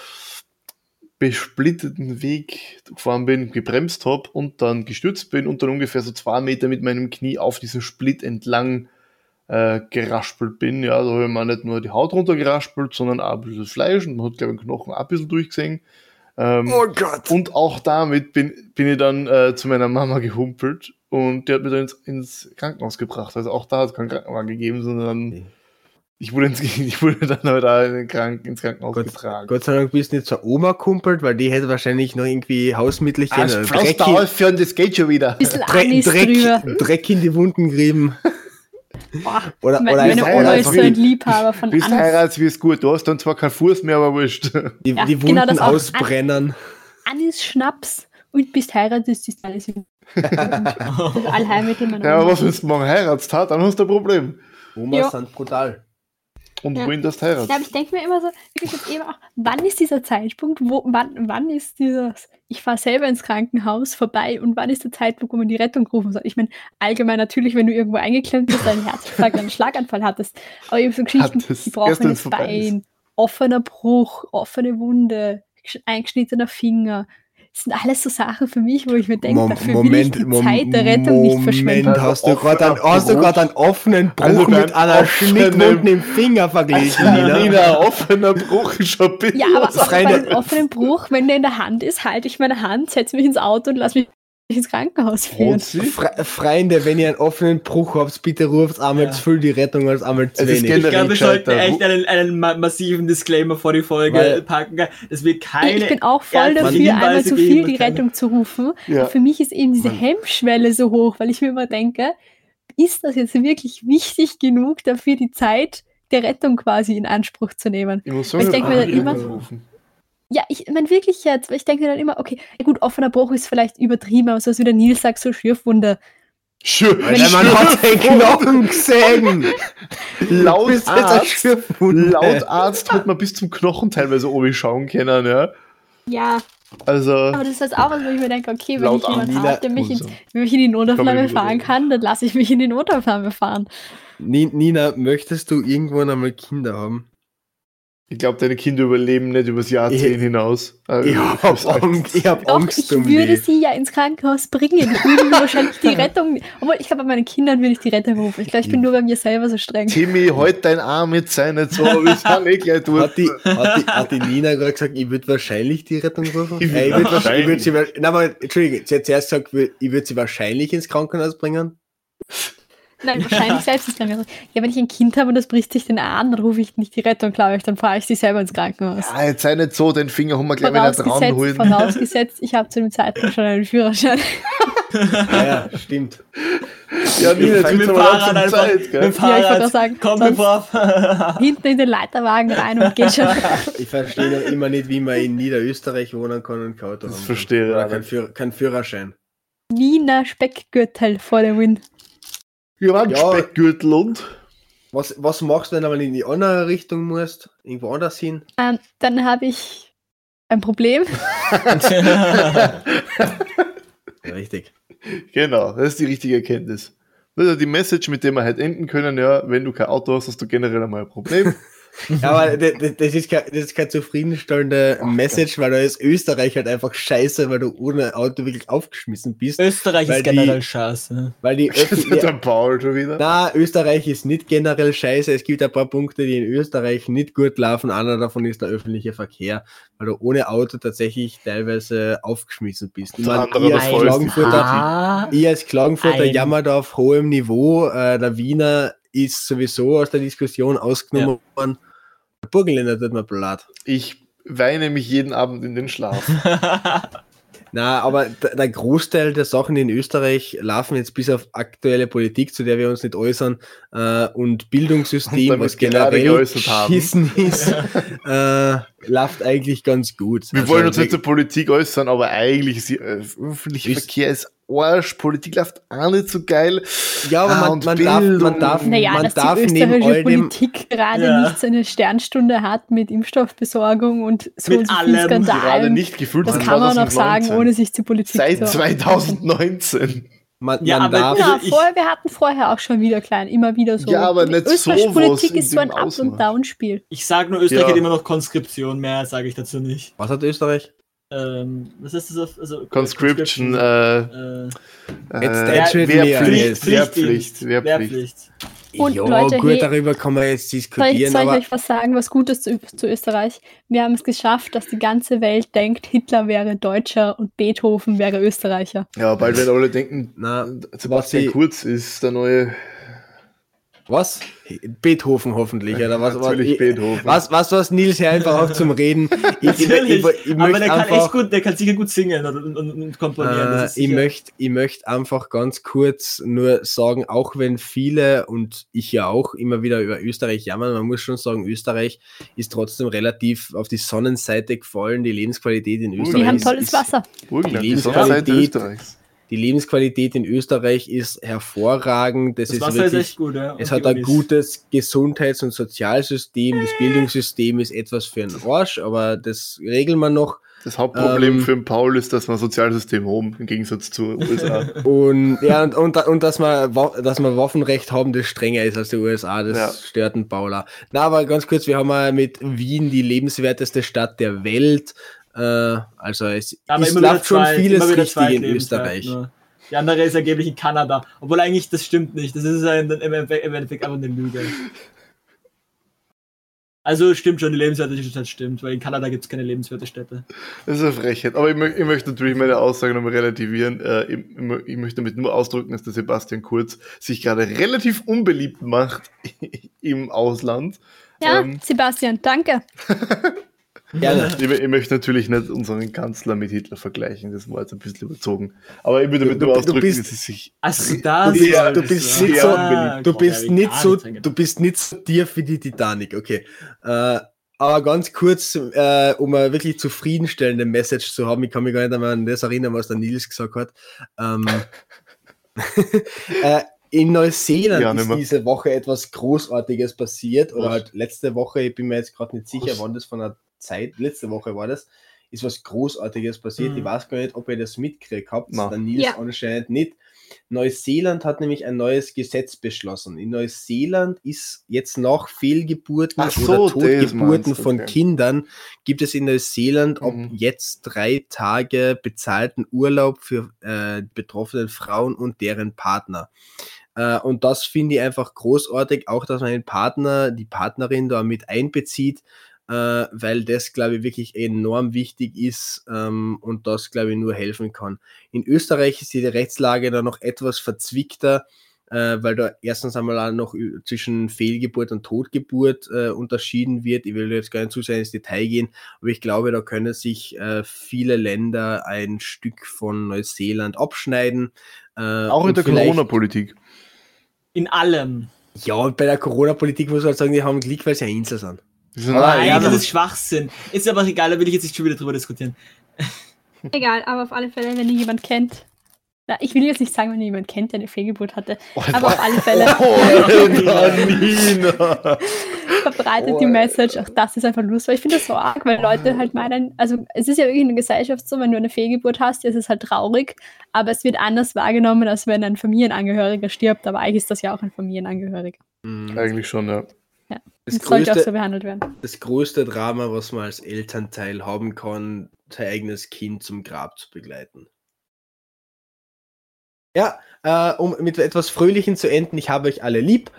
besplitteten Weg gefahren bin, gebremst habe und dann gestürzt bin und dann ungefähr so zwei Meter mit meinem Knie auf diesen Split entlang äh, geraspelt bin. Ja, da habe ich mir nicht nur die Haut runtergeraspelt, sondern auch ein bisschen das Fleisch und man hat, glaube ich, den Knochen auch ein bisschen durchgesehen. Ähm, Oh Gott! und auch damit bin, bin ich dann äh, zu meiner Mama gehumpelt und die hat mich dann ins, ins Krankenhaus gebracht. Also auch da hat es keinen Krankenwagen gegeben, sondern Ich wurde, ins, ich wurde dann aber da in Kranken, ins Krankenhaus Gott, getragen. Gott sei Dank bist du nicht zur Oma kumpelt, weil die hätte wahrscheinlich noch irgendwie Hausmittelchen, Ah, Dreck, da aufhören, das geht schon wieder. Bisschen drüber. Dreck, Dreck in die Wunden gerieben. Boah, Oder, meine oder meine Oma ist so ein Liebhaber von Bist Anis. heiratst, wie es gut. Du hast dann zwar keinen Fuß mehr, aber wurscht. die, Ja, die genau Wunden das auch. ausbrennen. Anis Schnaps und bist heiratest, ist alles in meiner Ja, aber was, wenn du morgen heiratst, ha, dann hast du ein Problem. Omas Ja. sind brutal. Und Ja. wohin das Ja, aber ich denke mir immer so, wirklich jetzt eben auch, wann ist dieser Zeitpunkt, wo, wann, wann ist dieses, ich fahre selber ins Krankenhaus vorbei und wann ist der Zeitpunkt, wo man die Rettung rufen soll? Ich meine, allgemein natürlich, wenn du irgendwo eingeklemmt bist, einen Herzinfarkt, einen Schlaganfall hattest, aber eben so Geschichten, die brauchen ist. Bein, offener Bruch, offene Wunde, gesch- eingeschnittener Finger. Das sind alles so Sachen für mich, wo ich mir denke, Mom- dafür will ich die Mom- Zeit der Rettung nicht verschwenden. Moment, hast du gerade einen, hast du Bruch. grad einen offenen Bruch Also mit einer offenen- Schnittwunde im Finger verglichen, Nina? Nina, offener Bruch ist schon ein bisschen Ja, aber auch bei einem offenen Bruch, wenn der in der Hand ist, halte ich meine Hand, setze mich ins Auto und lass mich ins Krankenhaus führen. Fre Freunde, wenn ihr einen offenen Bruch habt, bitte ruft einmal Ja. zu viel die Rettung als einmal zu wenig. Ich glaube, wir sollten echt einen, einen ma massiven Disclaimer vor die Folge Weil- packen. Es wird keine. ich bin auch voll dafür, einmal zu viel die keine- Rettung zu rufen. Ja. Für mich ist eben diese Hemmschwelle so hoch, weil ich mir immer denke, ist das jetzt wirklich wichtig genug dafür, die Zeit der Rettung quasi in Anspruch zu nehmen? Ich muss Ich denk mir dann immer- rufen. Ja, ich meine wirklich jetzt, weil ich denke dann immer, okay, gut, offener Bruch ist vielleicht übertrieben, aber so wie der Nils sagt, so Schürfwunde. Schön. Alter, man hat den Knochen gesehen. Laut Arzt, Schürfwunde. laut Arzt hat man bis zum Knochen teilweise oben schauen können, ja. Ja, Also, aber das ist jetzt auch was, wo ich mir denke, okay, wenn ich jemanden habe, der mich, in, Muss der mich in die Notaufnahme fahren kann, dann lasse ich mich in die Notaufnahme fahren. Ni- Nina, möchtest du irgendwann einmal Kinder haben? Ich glaube, deine Kinder überleben nicht übers Jahrzehnt Ich- hinaus. Also, Ich hab Angst, ich hab Doch, Angst ich um würde die. sie ja ins Krankenhaus bringen. Ich würde wahrscheinlich die Rettung, obwohl ich glaube, bei meinen Kindern würde ich die Rettung rufen. Ich glaube, ich bin nur bei mir selber so streng. Timmy, halt dein Arm jetzt sein, nicht so, wir sind eh gleich durch. Hat die, hat, die, hat die Nina gerade gesagt, ich würde wahrscheinlich die Rettung rufen? Ich Äh, würd ich würde wahrscheinlich. würd sie, nein, aber Entschuldigung, sie hat zuerst gesagt, ich würde sie wahrscheinlich ins Krankenhaus bringen. Nein, wahrscheinlich selbst ins Krankenhaus. Ja, wenn ich ein Kind habe und das bricht sich den Arm, dann rufe ich nicht die Rettung, glaube ich, dann fahre ich sie selber ins Krankenhaus. Ah, jetzt sei nicht so, den Finger haben wir gleich wieder dran Vorausgesetzt, holen. vorausgesetzt, ich habe zu dem Zeitpunkt schon einen Führerschein. Ja, ja, stimmt. Ja, Nina, jetzt mit dem Fahrrad einfach. Zeit, Mit dem Ja, ich wollte Fahrrad. auch sagen, Komm, bevor. Hinten in den Leiterwagen rein und geht schon. Ich verstehe noch immer nicht, wie man in Niederösterreich wohnen kann und kein Auto Das haben kann. verstehe ich kein. Führ kein Führerschein. Wiener Speckgürtel vor der Win. Wir waren Ja. Speckgürtel und. Was, was machst du, wenn du mal in die andere Richtung musst? Irgendwo anders hin? Ähm, dann habe ich ein Problem. Richtig. Genau, das ist die richtige Erkenntnis. Das ist ja die Message, mit der wir halt enden können, ja, wenn du kein Auto hast, hast du generell einmal ein Problem. Ja, aber das ist, kein, das ist keine zufriedenstellende Message, weil da ist Österreich halt einfach scheiße, weil du ohne Auto wirklich aufgeschmissen bist. Österreich ist die- generell scheiße. Weil die Das ist Öffentlich der Paul schon wieder. Na, Österreich ist nicht generell scheiße. Es gibt ein paar Punkte, die in Österreich nicht gut laufen. Einer davon ist der öffentliche Verkehr, weil du ohne Auto tatsächlich teilweise aufgeschmissen bist. Ich meine, andere ihr als die Klagenfurter, Ah, ihr als Klagenfurter Ein- jammert auf hohem Niveau. Äh, der Wiener ist sowieso aus der Diskussion ausgenommen worden. Der Burgenländer tut mir blatt. Ich weine mich jeden Abend in den Schlaf. Na, aber der der Großteil der Sachen in Österreich laufen jetzt bis auf aktuelle Politik, zu der wir uns nicht äußern, äh, und Bildungssystem, Und was generell beschissen ist, äh, läuft eigentlich ganz gut. Wir Also, wollen uns nicht zur Politik äußern, aber eigentlich ist äh, öffentliche Ist- Verkehr ist Arsch, Politik läuft auch nicht so geil. Ja, aber Ah, man, man, darf, man darf, Naja, man dass darf die neben österreichische Politik gerade Ja. nicht so eine Sternstunde hat mit Impfstoffbesorgung und so Mit und so allem. Gerade Skandalen. nicht gefühlt Das kann man auch sagen, 2019. ohne sich zur Politik Seit zu 2019. man, Ja, man aber- darf, Ja, Also ich- vorher, wir hatten vorher auch schon wieder klein, immer wieder so. Ja, aber nicht österreichische sowas Politik ist so ein dem Up- Ausmaß. und Down-Spiel. ich sag nur, Österreich Ja. hat immer noch Konskription, mehr sage ich dazu nicht. was hat Österreich? Ähm, was ist das auf? Also, Conscription, äh, Äh, Jetzt äh, Wehrpflicht. Wehrpflicht, Wehrpflicht. Und ja, Leute, gut, hey, darüber kann man jetzt Soll ich, diskutieren, soll ich aber euch was sagen, was Gutes zu, zu Österreich? Wir haben es geschafft, dass die ganze Welt denkt, Hitler wäre Deutscher und Beethoven wäre Österreicher. Ja, bald werden alle denken, na, Sebastian ich- Kurz ist der neue Was? Beethoven hoffentlich, oder was? Natürlich was, Beethoven. Was, was, was Nils hier einfach auf zum Reden. Ich, ich, ich, Natürlich, ich, aber der kann einfach, echt gut, der kann sicher gut singen und, und, und komponieren. äh, das ist ich möchte ich möchte einfach ganz kurz nur sagen, auch wenn viele und ich ja auch immer wieder über Österreich jammern, man muss schon sagen, Österreich ist trotzdem relativ auf die Sonnenseite gefallen. Die Lebensqualität in Österreich Die haben ist, tolles ist, Wasser. Burgenland, die Lebensqualität- Sonnenseite Österreichs. Die Lebensqualität in Österreich ist hervorragend. Das, das ist Wasser ist wirklich, echt gut, ja. es hat ein gutes Gesundheits- und Sozialsystem. Das Bildungssystem ist etwas für einen Arsch, aber das regeln wir noch. Das Hauptproblem Ähm, für den Paul ist, dass man Sozialsystem haben, im Gegensatz zu USA. Und ja, und, und, und dass, wir, dass wir Waffenrecht haben, das strenger ist als die USA, das Ja. stört den Paula. Na, aber ganz kurz, wir haben ja mit Wien die lebenswerteste Stadt der Welt. Äh, also es, Aber es läuft schon zwei- vieles richtig in Österreich. nur. Die andere ist angeblich in Kanada. Obwohl eigentlich das stimmt nicht. Das ist ein, im Endeffekt einfach eine Lüge. Also stimmt schon, die lebenswerte Stadt stimmt, weil in Kanada gibt es keine lebenswerte Städte. Das ist eine Frechheit. Aber ich, mö ich möchte natürlich meine Aussage nochmal relativieren. Äh, ich, ich mö- ich möchte damit nur ausdrücken, dass der Sebastian Kurz sich gerade relativ unbeliebt macht im Ausland. Ja, Ähm. Sebastian, danke. Gerne. Ich, ich möchte natürlich nicht unseren Kanzler mit Hitler vergleichen, das war jetzt ein bisschen überzogen. Aber ich würde damit Du- nur ausdrücken, bist- dass es sich. Also da Du bist, du bist nicht so, Ja, du bist ja, nicht so, du bist nicht so tief für die Titanic, okay. Äh, aber ganz kurz, äh, um eine wirklich zufriedenstellende Message zu haben, ich kann mich gar nicht einmal an das erinnern, was der Nils gesagt hat. Ähm, äh, in Neuseeland Ja, ist diese Woche etwas Großartiges passiert, oder Was? halt letzte Woche, ich bin mir jetzt gerade nicht sicher, Was? wann das von der Zeit, letzte Woche war das, ist was Großartiges passiert. Mhm. Ich weiß gar nicht, ob ihr das mitgekriegt habt, Na. der Nils Ja. anscheinend nicht. Neuseeland hat nämlich ein neues Gesetz beschlossen. In Neuseeland ist jetzt nach Fehlgeburten so, oder Totgeburten von okay. Kindern gibt es in Neuseeland ab Mhm. jetzt drei Tage bezahlten Urlaub für äh, betroffene Frauen und deren Partner. Äh, und das finde ich einfach großartig, auch dass man den Partner, die Partnerin da mit einbezieht, weil das, glaube ich, wirklich enorm wichtig ist ähm, und das, glaube ich, nur helfen kann. In Österreich ist die Rechtslage da noch etwas verzwickter, äh, weil da erstens einmal auch noch zwischen Fehlgeburt und Totgeburt äh, unterschieden wird. Ich will jetzt gar nicht zu sehr ins Detail gehen, aber ich glaube, da können sich äh, viele Länder ein Stück von Neuseeland abschneiden. Äh, Auch in der Corona-Politik. In allem. Ja, und bei der Corona-Politik muss man halt sagen, die haben Glück, weil sie eine Insel sind. Nein, ja, das ist Schwachsinn. Ist aber egal, da will ich jetzt nicht schon wieder drüber diskutieren. Egal, aber auf alle Fälle, wenn ihr jemand kennt. Na, ich will jetzt nicht sagen, wenn ihr jemand kennt, der eine Fehlgeburt hatte, Oh, aber auf alle Fälle Oh, Alter, Nina. verbreitet Oh. die Message. Auch das ist einfach lustig. weil Ich finde das so arg, weil Leute halt meinen, also es ist ja wirklich in der Gesellschaft so, wenn du eine Fehlgeburt hast, ist es halt traurig, aber es wird anders wahrgenommen, als wenn ein Familienangehöriger stirbt. Aber eigentlich ist das ja auch ein Familienangehöriger. Eigentlich schon, ja. Das Das sollte auch so größte, behandelt werden. das größte Drama, was man als Elternteil haben kann, sein eigenes Kind zum Grab zu begleiten. Ja, äh, um mit etwas Fröhlichem zu enden, ich habe euch alle lieb.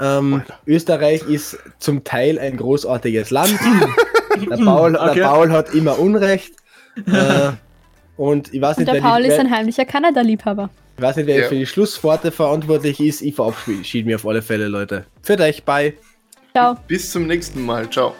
Ähm, Österreich ist zum Teil ein großartiges Land. der, Paul, Okay. der Paul hat immer Unrecht. Äh, und ich weiß Und nicht, der wer, Paul ist ein heimlicher Kanada-Liebhaber. ich weiß nicht, wer Ja. für die Schlussworte verantwortlich ist. Ich verabschiede mich auf alle Fälle, Leute. Für euch, bye. Ciao. Bis zum nächsten Mal. Ciao.